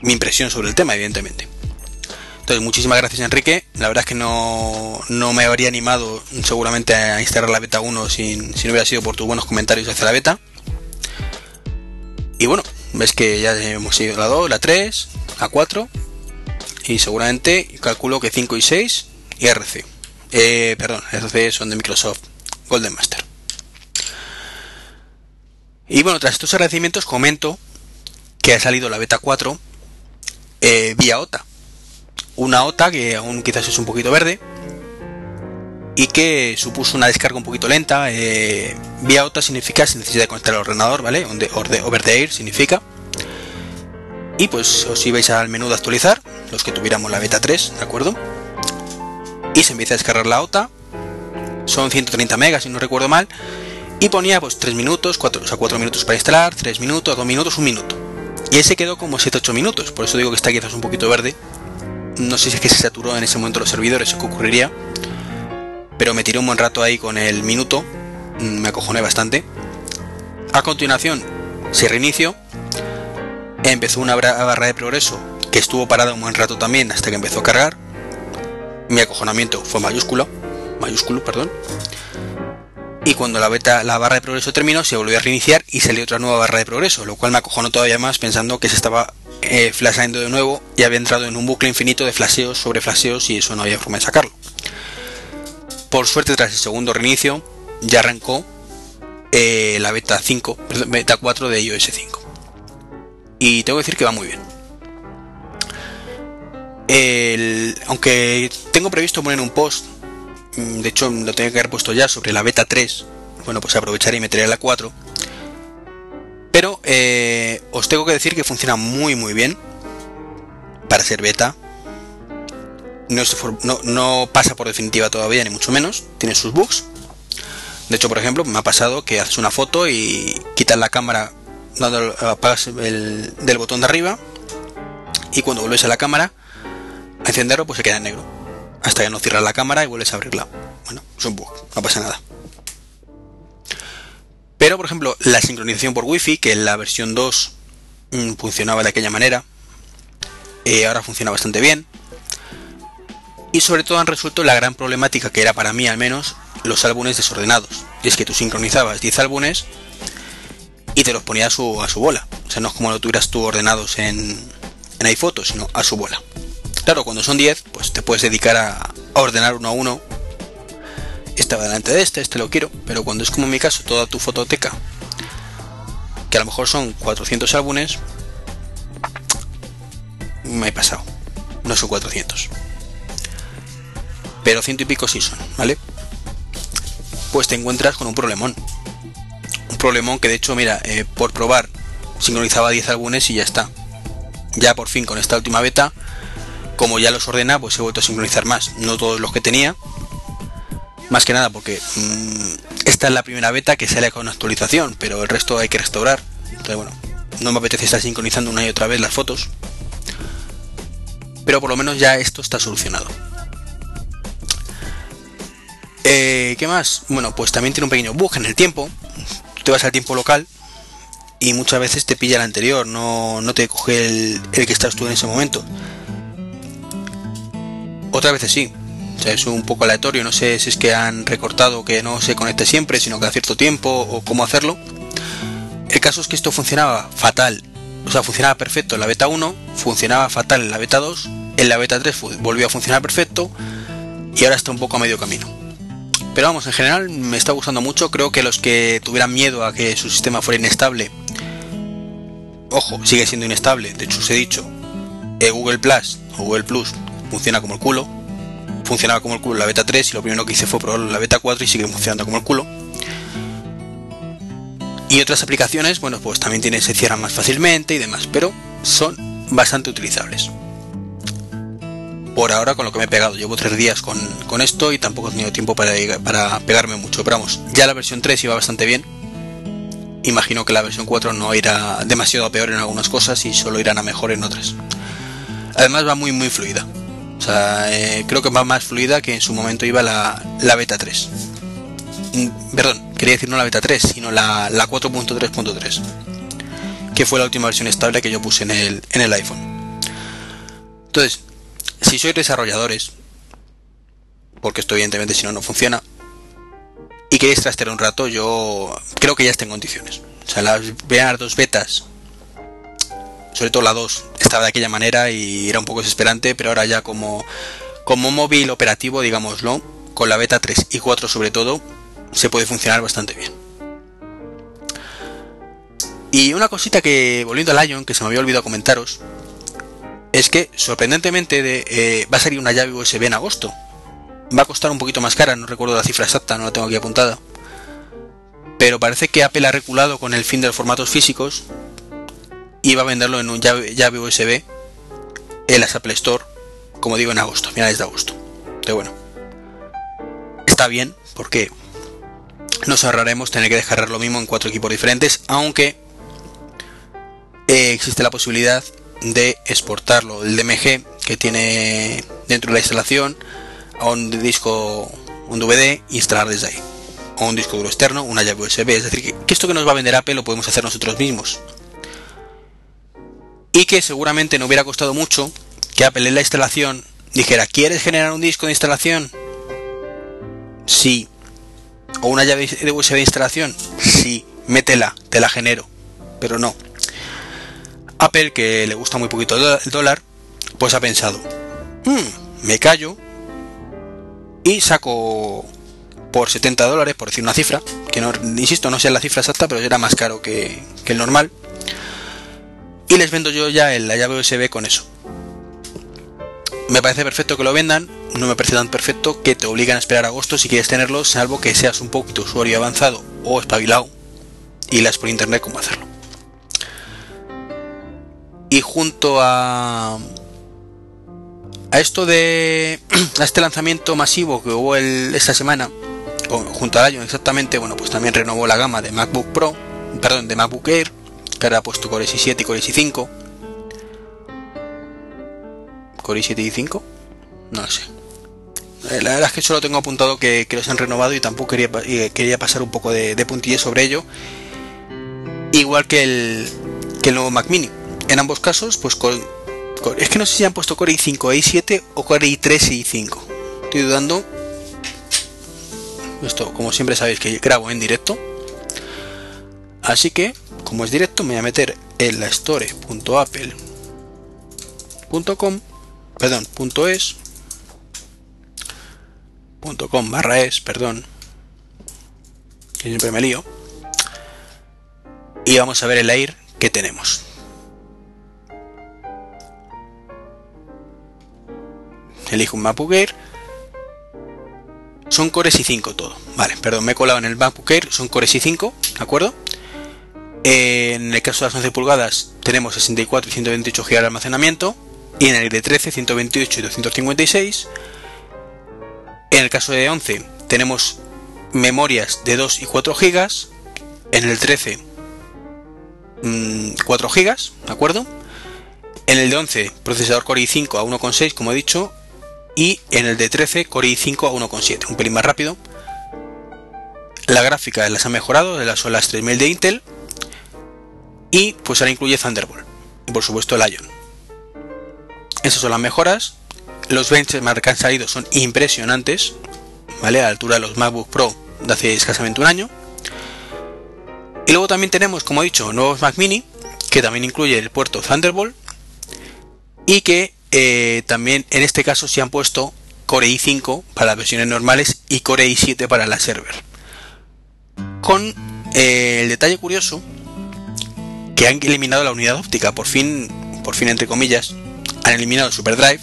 Speaker 1: mi impresión sobre el tema, evidentemente. Entonces, muchísimas gracias Enrique. La verdad es que no, no me habría animado seguramente a instalar la beta 1 sin, si no hubiera sido por tus buenos comentarios hacia la beta. Y bueno, ves que ya hemos ido la 2, la 3, la 4 y seguramente calculo que 5 y 6 y RC. Eh, perdón, RC son de Microsoft Golden Master. Y bueno, tras estos agradecimientos comento que ha salido la beta 4 eh, vía OTA una OTA que aún quizás es un poquito verde y que supuso una descarga un poquito lenta. Eh, vía OTA significa sin necesidad de conectar al ordenador, ¿vale? Over the air significa. Y pues os ibais al menú de actualizar, los que tuviéramos la beta 3, ¿de acuerdo? Y se empieza a descargar la OTA. Son 130 megas, si no recuerdo mal. Y ponía pues 3 minutos, 4, o sea, 4 minutos para instalar, 3 minutos, 2 minutos, 1 minuto. Y ese quedó como 7-8 minutos, por eso digo que está quizás un poquito verde, no sé si es que se saturó en ese momento los servidores o qué ocurriría, pero me tiré un buen rato ahí con el minuto, mm, me acojoné bastante. A continuación, se reinició, empezó una barra de progreso que estuvo parada un buen rato también hasta que empezó a cargar. Mi acojonamiento fue mayúsculo, mayúsculo, perdón. Y cuando la beta, la barra de progreso terminó, se volvió a reiniciar y salió otra nueva barra de progreso, lo cual me acojonó todavía más pensando que se estaba eh, de nuevo y había entrado en un bucle infinito de flasheos sobre flasheos y eso no había forma de sacarlo. Por suerte, tras el segundo reinicio, ya arrancó eh, la beta 5, beta 4 de iOS 5. Y tengo que decir que va muy bien. aunque tengo previsto poner un post, de hecho lo tengo que haber puesto ya sobre la beta 3, bueno, pues aprovecharé y meteré la 4. Pero eh, os tengo que decir que funciona muy muy bien para ser beta. No, pasa por definitiva todavía, ni mucho menos. Tiene sus bugs. De hecho, por ejemplo, me ha pasado que haces una foto y quitas la cámara, apagas el del botón de arriba y cuando vuelves a la cámara a encenderlo, pues se queda en negro. Hasta que no cierras la cámara y vuelves a abrirla. Bueno, es un bug, no pasa nada. Pero, por ejemplo, la sincronización por Wi-Fi, que en la versión 2 mm, funcionaba de aquella manera, eh, ahora funciona bastante bien. Y sobre todo han resuelto la gran problemática que era para mí al menos los álbumes desordenados. Y es que tú sincronizabas 10 álbumes y te los ponías a su, bola. O sea, no es como lo tuvieras tú ordenados en, en iPhoto, sino a su bola. Claro, cuando son 10, pues te puedes dedicar a, ordenar uno a uno estaba delante de este, este lo quiero, pero cuando es como en mi caso toda tu fototeca, que a lo mejor son 400 álbumes, me he pasado, no son 400. Pero ciento y pico sí son, ¿vale? Pues te encuentras con un problemón. Un problemón que de hecho, mira, eh, por probar, sincronizaba 10 álbumes y ya está. Ya por fin con esta última beta, como ya los ordena, pues he vuelto a sincronizar más. No todos los que tenía, más que nada porque mmm, esta es la primera beta que sale con actualización, pero el resto hay que restaurar. Entonces, bueno, no me apetece estar sincronizando una y otra vez las fotos. Pero por lo menos ya esto está solucionado. Eh, ¿Qué más? Bueno, pues también tiene un pequeño bug en el tiempo. Te vas al tiempo local y muchas veces te pilla el anterior, no, no te coge el, el que estás tú en ese momento. Otras veces sí, es un poco aleatorio, no sé si es que han recortado que no se conecte siempre, sino cada cierto tiempo o cómo hacerlo. El caso es que esto funcionaba fatal, o sea, funcionaba perfecto en la beta 1, funcionaba fatal en la beta 2, en la beta 3 volvió a funcionar perfecto y ahora está un poco a medio camino. Pero vamos, en general me está gustando mucho, creo que los que tuvieran miedo a que su sistema fuera inestable, ojo, sigue siendo inestable, de hecho os he dicho, eh, Google Plus o Google Plus funciona como el culo, funcionaba como el culo en la beta 3 y lo primero que hice fue probarlo en la beta 4 y sigue funcionando como el culo. Y otras aplicaciones, bueno, pues también tienen, se cierran más fácilmente y demás, pero son bastante utilizables. Por ahora con lo que me he pegado, llevo tres días con, con esto y tampoco he tenido tiempo para, para pegarme mucho, pero vamos, ya la versión 3 iba bastante bien. Imagino que la versión 4 no irá demasiado peor en algunas cosas y solo irán a mejor en otras. Además va muy muy fluida. O sea, eh, creo que va más fluida que en su momento iba la, la beta 3. Mm, perdón, quería decir no la beta 3, sino la, la 4.3.3. Que fue la última versión estable que yo puse en el, en el iPhone. Entonces, si sois desarrolladores, porque esto evidentemente si no no funciona, y queréis trastear un rato, yo creo que ya está en condiciones. O sea, las vean dos betas sobre todo la 2 estaba de aquella manera y era un poco desesperante, pero ahora ya como, como móvil operativo, digámoslo, con la beta 3 y 4 sobre todo, se puede funcionar bastante bien. Y una cosita que, volviendo al Ion, que se me había olvidado comentaros, es que sorprendentemente de, eh, va a salir una llave USB en agosto. Va a costar un poquito más cara, no recuerdo la cifra exacta, no la tengo aquí apuntada. Pero parece que Apple ha reculado con el fin de los formatos físicos y va a venderlo en un llave, USB en la Apple Store, como digo, en agosto, finales de agosto. Pero bueno, está bien porque nos ahorraremos tener que descargar lo mismo en cuatro equipos diferentes, aunque eh, existe la posibilidad de exportarlo el DMG que tiene dentro de la instalación a un disco, un DVD, instalar desde ahí. O un disco duro externo, una llave USB. Es decir, que, que esto que nos va a vender Apple lo podemos hacer nosotros mismos y que seguramente no hubiera costado mucho que Apple en la instalación dijera, ¿quieres generar un disco de instalación? Sí. ¿O una llave de USB de instalación? Sí. Métela, te la genero. Pero no. Apple, que le gusta muy poquito el dólar, pues ha pensado, hmm, me callo y saco por 70 dólares, por decir una cifra, que no, insisto, no sé la cifra exacta, pero era más caro que, que el normal y les vendo yo ya la llave USB con eso. Me parece perfecto que lo vendan, no me parece tan perfecto que te obligan a esperar agosto si quieres tenerlo, salvo que seas un poquito usuario avanzado o espabilado y las por internet cómo hacerlo. Y junto a a esto de a este lanzamiento masivo que hubo esta semana, junto al año exactamente, bueno, pues también renovó la gama de MacBook Pro, perdón, de MacBook Air, que ahora ha puesto Core i7 y Core i5. Core i7 y 5, no lo sé. Eh, la verdad es que solo tengo apuntado que, los han renovado y tampoco quería, quería pasar un poco de, de sobre ello. Igual que el, que el nuevo Mac Mini. En ambos casos, pues con, es que no sé si han puesto Core i5, i7 o Core i3 y i5. Estoy dudando. Esto, como siempre sabéis que grabo en directo. Así que, como es directo, me voy a meter en la store.apple.com, perdón, .es, .com barra es, perdón, que siempre me lío. Y vamos a ver el air que tenemos. elijo un Air. Son Core i5 todo. Vale, perdón, me he colado en el Air, son Core i5, ¿de acuerdo? En el caso de las 11 pulgadas tenemos 64 y 128 GB de almacenamiento. Y en el de 13, 128 y 256. En el caso de 11 tenemos memorias de 2 y 4 GB. En el 13, 4 GB, ¿de acuerdo? En el de 11, procesador Core i5 a 1,6, como he dicho, y en el de 13 Core i5 a 1,7, un pelín más rápido. La gráfica las ha mejorado, de las son las 3000 de Intel y pues ahora incluye Thunderbolt y por supuesto el Ion. Esas son las mejoras. Los benchmarks que han salido son impresionantes, ¿vale? A la altura de los MacBook Pro de hace escasamente un año. Y luego también tenemos, como he dicho, nuevos Mac Mini, que también incluye el puerto Thunderbolt y que eh, también en este caso se han puesto Core i5 para las versiones normales y Core i7 para la server. Con eh, el detalle curioso que han eliminado la unidad óptica, por fin, por fin entre comillas, han eliminado el SuperDrive.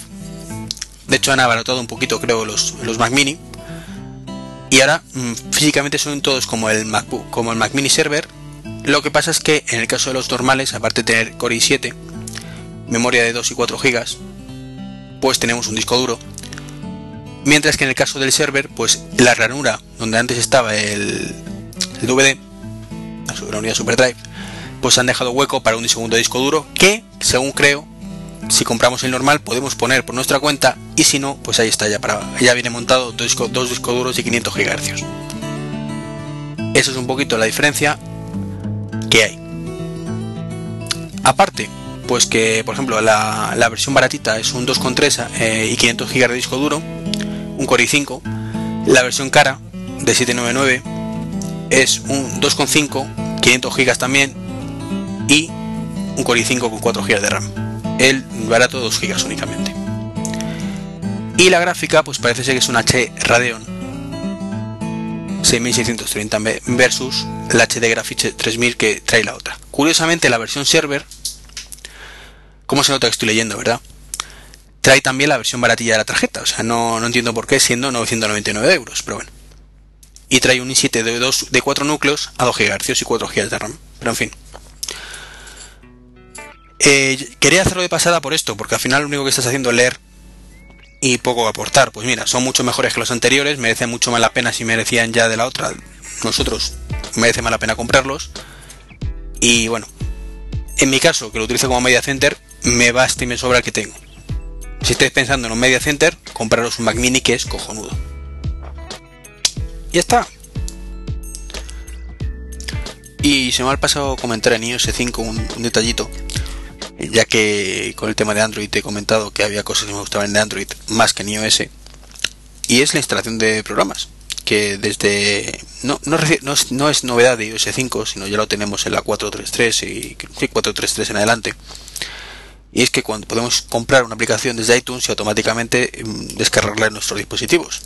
Speaker 1: De hecho han abaratado un poquito creo los, los Mac Mini. Y ahora mm, físicamente son todos como el MacBook, como el Mac Mini Server. Lo que pasa es que en el caso de los normales, aparte de tener Core i7, memoria de 2 y 4 GB, pues tenemos un disco duro. Mientras que en el caso del server, pues la ranura donde antes estaba el, DVD, la unidad SuperDrive, pues han dejado hueco para un segundo disco duro que, según creo, si compramos el normal podemos poner por nuestra cuenta y si no, pues ahí está ya para ya viene montado dos, discos duros de 500 GHz. Eso es un poquito la diferencia que hay. Aparte, pues que por ejemplo la, versión baratita es un 2,3 eh, y 500 GB de disco duro, un Core i5, la versión cara de 799 es un 2,5, 500 GB también y un Core i5 con 4 GB de RAM. El barato 2 GB únicamente. Y la gráfica pues parece ser que es un H Radeon 6630 versus la HD Graphics 3000 que trae la otra. Curiosamente la versión server ¿Cómo se nota que estoy leyendo, verdad? Trae también la versión baratilla de la tarjeta, o sea, no, entiendo por qué siendo 999 euros, pero bueno. Y trae un i7 de, 2, de 4 núcleos a 2 GHz y 4 GB de RAM, pero en fin. Eh, quería hacerlo de pasada por esto, porque al final lo único que estás haciendo es leer y poco aportar. Pues mira, son mucho mejores que los anteriores, merecen mucho más la pena si merecían ya de la otra. Nosotros merece más la pena comprarlos. Y bueno, en mi caso, que lo utilizo como media center, me basta y me sobra el que tengo. Si estáis pensando en un media center, compraros un Mac Mini que es cojonudo. Y está. Y se me ha pasado comentar en iOS 5 un, detallito, ya que con el tema de Android he comentado que había cosas que me gustaban en Android más que en iOS, y es la instalación de programas, que desde no, no, no, es, novedad de iOS 5, sino ya lo tenemos en la 4.3.3 y 4.3.3 en adelante y es que cuando podemos comprar una aplicación desde iTunes y automáticamente mm, descargarla en nuestros dispositivos.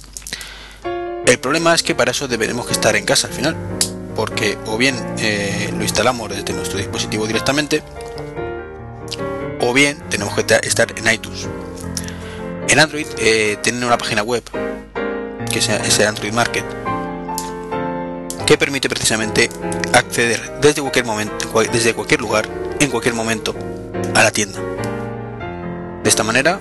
Speaker 1: El problema es que para eso deberemos estar en casa al final, porque o bien eh, lo instalamos desde nuestro dispositivo directamente, o bien tenemos que estar en iTunes. En Android eh, tienen una página web, que es el Android Market, que permite precisamente acceder desde cualquier momento, desde cualquier lugar, en cualquier momento, a la tienda. De esta manera,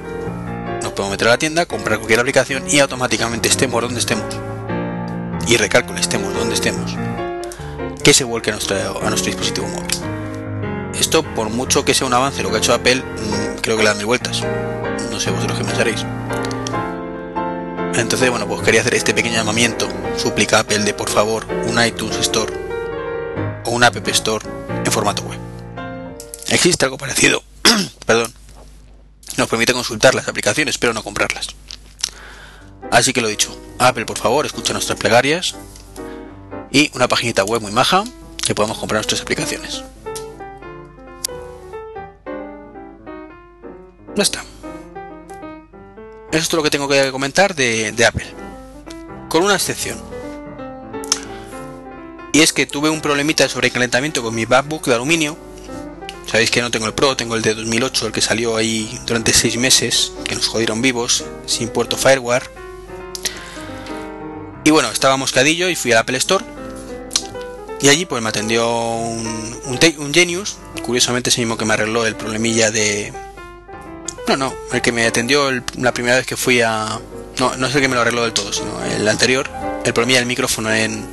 Speaker 1: nos podemos meter a la tienda, comprar cualquier aplicación y automáticamente estemos donde estemos. Y recalculo, estemos donde estemos. Que se vuelque a nuestro dispositivo móvil. Esto, por mucho que sea un avance lo que ha hecho Apple, mm, creo que le dan mil vueltas. No sé vosotros qué pensaréis. Entonces, bueno, pues quería hacer este pequeño llamamiento. Suplica a Apple de por favor un iTunes Store o una App Store en formato web. Existe algo parecido, perdón. Nos permite consultar las aplicaciones, pero no comprarlas. Así que lo dicho, Apple, por favor, escucha nuestras plegarias y una paginita web muy maja que podamos comprar nuestras aplicaciones. Esto es lo que tengo que comentar de, Apple. Con una excepción. Y es que tuve un problemita de sobrecalentamiento con mi MacBook de aluminio. Sabéis que no tengo el Pro, tengo el de 2008, el que salió ahí durante 6 meses, que nos jodieron vivos, sin puerto fireware. Y bueno, estaba moscadillo y fui al Apple Store. Y allí pues me atendió un, un Genius, curiosamente ese mismo que me arregló el problemilla de, no, no, el que me atendió la primera vez que fui a... No, no es el que me lo arregló del todo, sino el anterior. El problema del micrófono en,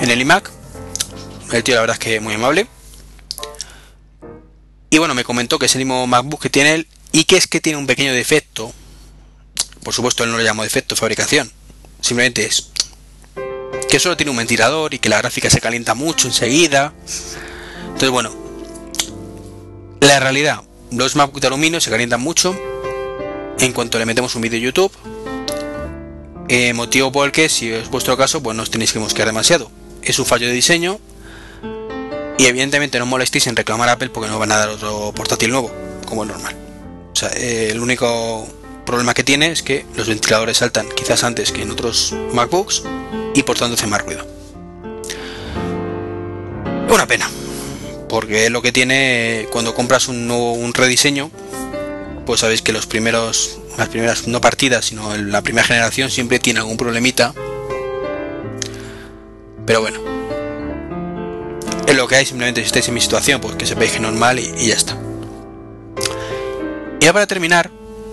Speaker 1: en el iMac. El tío la verdad es que muy amable. Y bueno, me comentó que es el mismo MacBook que tiene él y que es que tiene un pequeño defecto. Por supuesto, él no lo llamó defecto de fabricación. Simplemente es que solo tiene un ventilador y que la gráfica se calienta mucho enseguida. Entonces, bueno, la realidad, los MacBook de aluminio se calientan mucho en cuanto le metemos un vídeo YouTube. Eh, motivo por el que, si es vuestro caso, pues no os tenéis que mosquear demasiado. Es un fallo de diseño. Y evidentemente no molestéis en reclamar Apple porque no van a dar otro portátil nuevo, como es normal. O sea, eh, el único problema que tiene es que los ventiladores saltan quizás antes que en otros MacBooks y por tanto hace más ruido. Una pena porque lo que tiene cuando compras un, nuevo, un rediseño, pues sabéis que los primeros, las primeras no partidas, sino la primera generación siempre tiene algún problemita. Pero bueno, es lo que hay, simplemente si estáis en mi situación, pues que sepáis que normal y, ya está. Y ahora para terminar,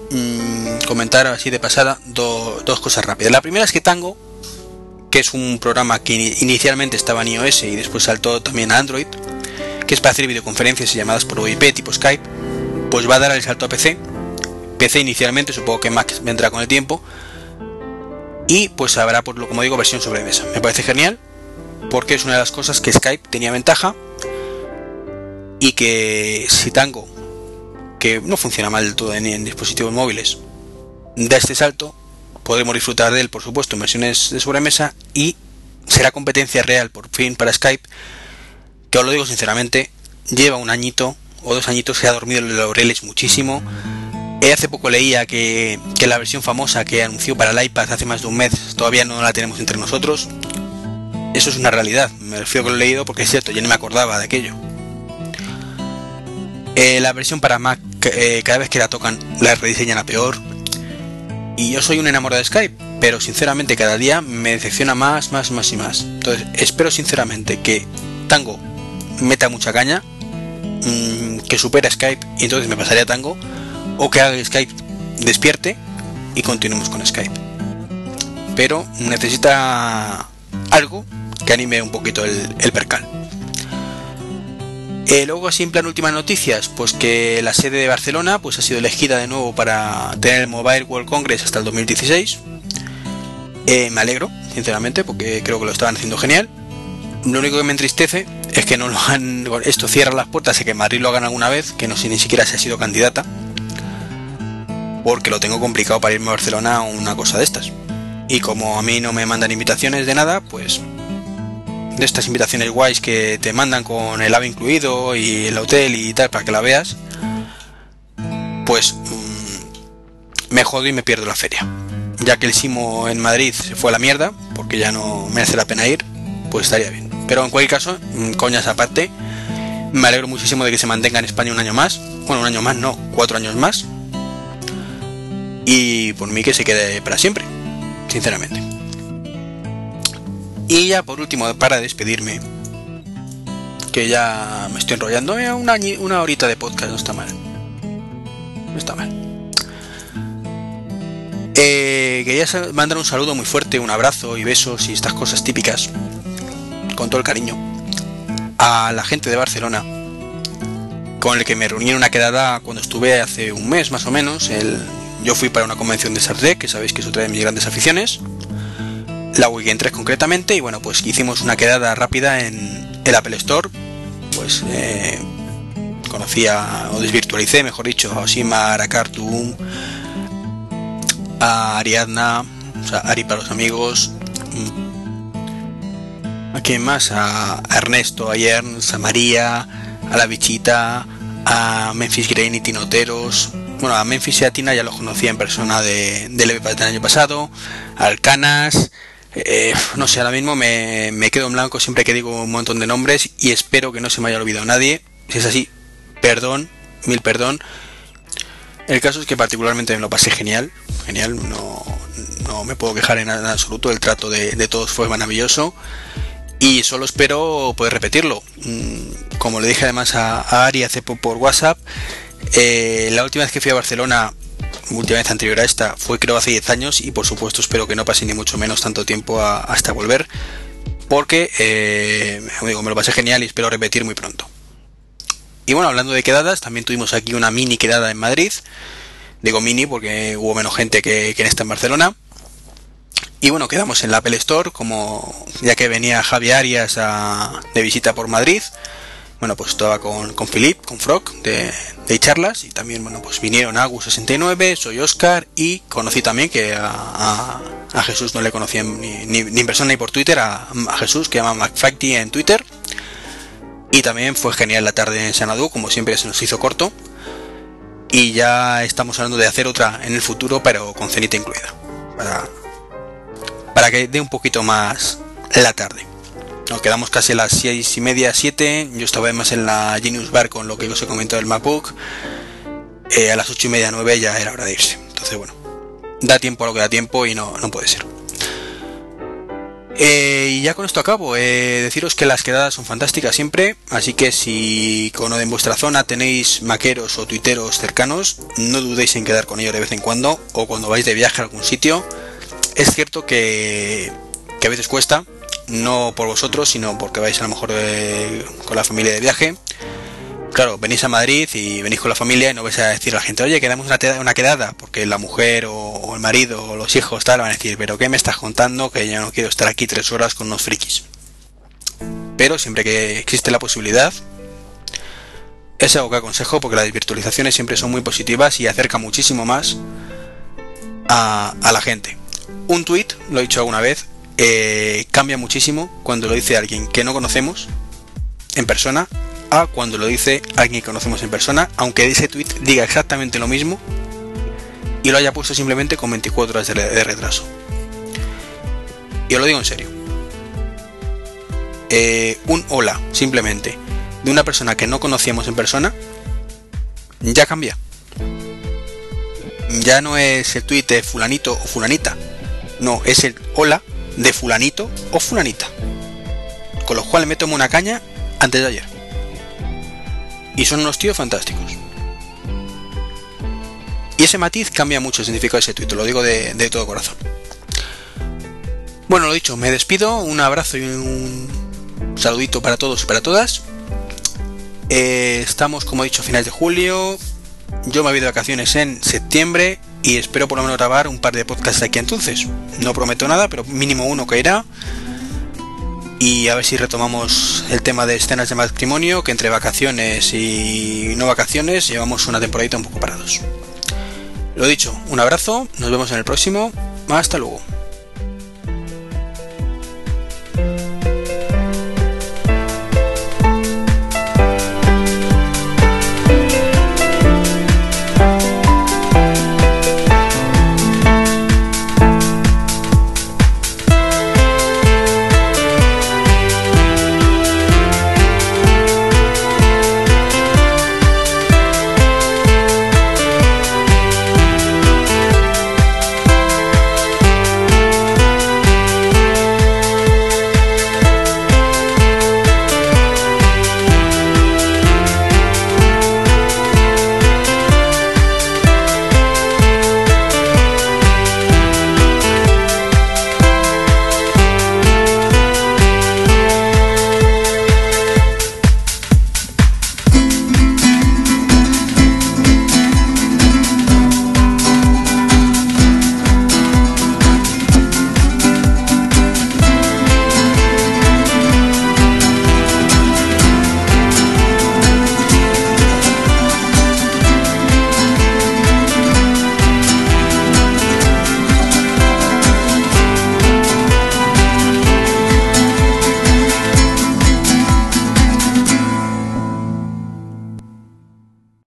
Speaker 1: mmm, comentar así de pasada dos cosas rápidas. La primera es que Tango, que es un programa que inicialmente estaba en iOS y después saltó también a Android, que es para hacer videoconferencias y llamadas por VoIP tipo Skype, pues va a dar el salto a PC. PC inicialmente, supongo que Mac vendrá con el tiempo. Y pues habrá, por lo como digo, versión sobremesa. Me parece genial, porque es una de las cosas que Skype tenía ventaja. Y que si Tango, que no funciona mal del todo en, dispositivos móviles, da este salto, podremos disfrutar de él, por supuesto, en versiones de sobremesa y será competencia real por fin para Skype que os lo digo sinceramente, lleva un añito o dos añitos, se ha dormido en los laureles muchísimo. Eh, hace poco leía que, la versión famosa que anunció para el iPad hace más de un mes todavía no la tenemos entre nosotros. Eso es una realidad, me refiero que lo he leído porque es cierto, ya no me acordaba de aquello. Eh, la versión para Mac, eh, cada vez que la tocan, la rediseñan a peor. Y yo soy un enamorado de Skype, pero sinceramente cada día me decepciona más, más, más y más. Entonces espero sinceramente que Tango meta mucha caña, mm, que supera Skype y entonces me pasaría Tango, o que haga Skype despierte y continuemos con Skype. Pero necesita algo que anime un poquito el, percal. Eh, luego, así en plan últimas noticias, pues que la sede de Barcelona pues ha sido elegida de nuevo para tener el Mobile World Congress hasta el 2016. Eh, me alegro, sinceramente, porque creo que lo estaban haciendo genial. Lo único que me entristece es que no lo han. Esto cierra las puertas a que Madrid lo hagan alguna vez, que no sé ni siquiera si ha sido candidata. Porque lo tengo complicado para irme a Barcelona a una cosa de estas. Y como a mí no me mandan invitaciones de nada, pues. De estas invitaciones guays que te mandan con el AVE incluido y el hotel y tal para que la veas. Pues. Mm, me jodo y me pierdo la feria. Ya que el Simo en Madrid se fue a la mierda, porque ya no me hace la pena ir, pues estaría bien. Pero en cualquier caso, mm, coñas aparte, me alegro muchísimo de que se mantenga en España un año más. Bueno, un año más, no, cuatro años más. Y por mí que se quede para siempre, sinceramente. Y ya por último, para despedirme, que ya me estoy enrollando, eh, una, una horita de podcast no está mal. No está mal. Eh, quería mandar un saludo muy fuerte, un abrazo y besos y estas cosas típicas, con todo el cariño, a la gente de Barcelona, con el que me reuní en una quedada cuando estuve hace un mes más o menos. El, yo fui para una convención de Sardec, que sabéis que es otra de mis grandes aficiones, la Weekend 3 concretamente, y bueno, pues hicimos una quedada rápida en el Apple Store, pues eh, conocía o desvirtualicé, mejor dicho, a Osimar, a Cartoon, a Ariadna, o sea, Ari para los amigos, a quién más, a, Ernesto, a Ernst, a María, a la bichita, a Memphis Grain y Tinoteros. Bueno, a Memphis y a Tina ya los conocía en persona de, del del año pasado, a Alcanas, eh, no sé, ahora mismo me, me, quedo en blanco siempre que digo un montón de nombres y espero que no se me haya olvidado nadie. Si es así, perdón, mil perdón. El caso es que particularmente me lo pasé genial, genial, no, no me puedo quejar en, absoluto, el trato de, todos fue maravilloso y solo espero poder repetirlo. Mm, como le dije además a, Ari hace por WhatsApp, eh, la última vez que fui a Barcelona, última vez anterior a esta, fue creo hace 10 años y por supuesto espero que no pase ni mucho menos tanto tiempo hasta volver, porque eh, me lo pasé genial y espero repetir muy pronto. Y bueno, hablando de quedadas, también tuvimos aquí una mini quedada en Madrid. Digo mini porque hubo menos gente que, en esta en Barcelona. Y bueno, quedamos en la Apple Store, como ya que venía Javi Arias de visita por Madrid. Bueno, pues estaba con, con Philip, con Frog, de, charlas. Y también, bueno, pues vinieron Agus69, soy Oscar. Y conocí también que a, Jesús no le conocían ni, en persona ni por Twitter, a, Jesús, que llama McFacty en Twitter. Y también fue genial la tarde en Sanadú, como siempre se nos hizo corto. Y ya estamos hablando de hacer otra en el futuro, pero con cenita incluida. Para que dé un poquito más la tarde. Nos quedamos casi a las seis y media, 7. Yo estaba además en la Genius Bar con lo que os he comentado del MacBook. Eh, a las ocho y media, 9 ya era hora de irse. Entonces, bueno, da tiempo a lo que da tiempo y no, no puede ser. Eh, y ya con esto acabo. Eh, deciros que las quedadas son fantásticas siempre, así que si con en vuestra zona tenéis maqueros o tuiteros cercanos, no dudéis en quedar con ellos de vez en cuando o cuando vais de viaje a algún sitio. Es cierto que, que a veces cuesta, no por vosotros, sino porque vais a lo mejor eh, con la familia de viaje claro, venís a Madrid y venís con la familia y no vais a decir a la gente, oye, quedamos una, una quedada, porque la mujer o, el marido o los hijos tal van a decir, pero ¿qué me estás contando? Que yo no quiero estar aquí tres horas con unos frikis. Pero siempre que existe la posibilidad, es algo que aconsejo porque las virtualizaciones siempre son muy positivas y acerca muchísimo más a, la gente. Un tweet, lo he dicho alguna vez, eh, cambia muchísimo cuando lo dice alguien que no conocemos en persona cuando lo dice alguien que conocemos en persona, aunque ese tweet diga exactamente lo mismo y lo haya puesto simplemente con 24 horas de, retraso. Y lo digo en serio. Eh, un hola, simplemente, de una persona que no conocíamos en persona, ya cambia. Ya no es el tweet de fulanito o fulanita. No, es el hola de fulanito o fulanita. Con lo cual me tomo una caña antes de ayer. Y son unos tíos fantásticos. Y ese matiz cambia mucho el significado de ese tuit, lo digo de, todo corazón. Bueno, lo dicho, me despido, un abrazo y un saludito para todos y para todas. Eh, estamos, como he dicho, a finales de julio. Yo me voy de vacaciones en septiembre y espero por lo menos grabar un par de podcasts aquí entonces. No prometo nada, pero mínimo uno que irá y a ver si retomamos el tema de escenas de matrimonio, que entre vacaciones y no vacaciones llevamos una temporadita un poco parados. Lo dicho, un abrazo, nos vemos en el próximo, hasta luego.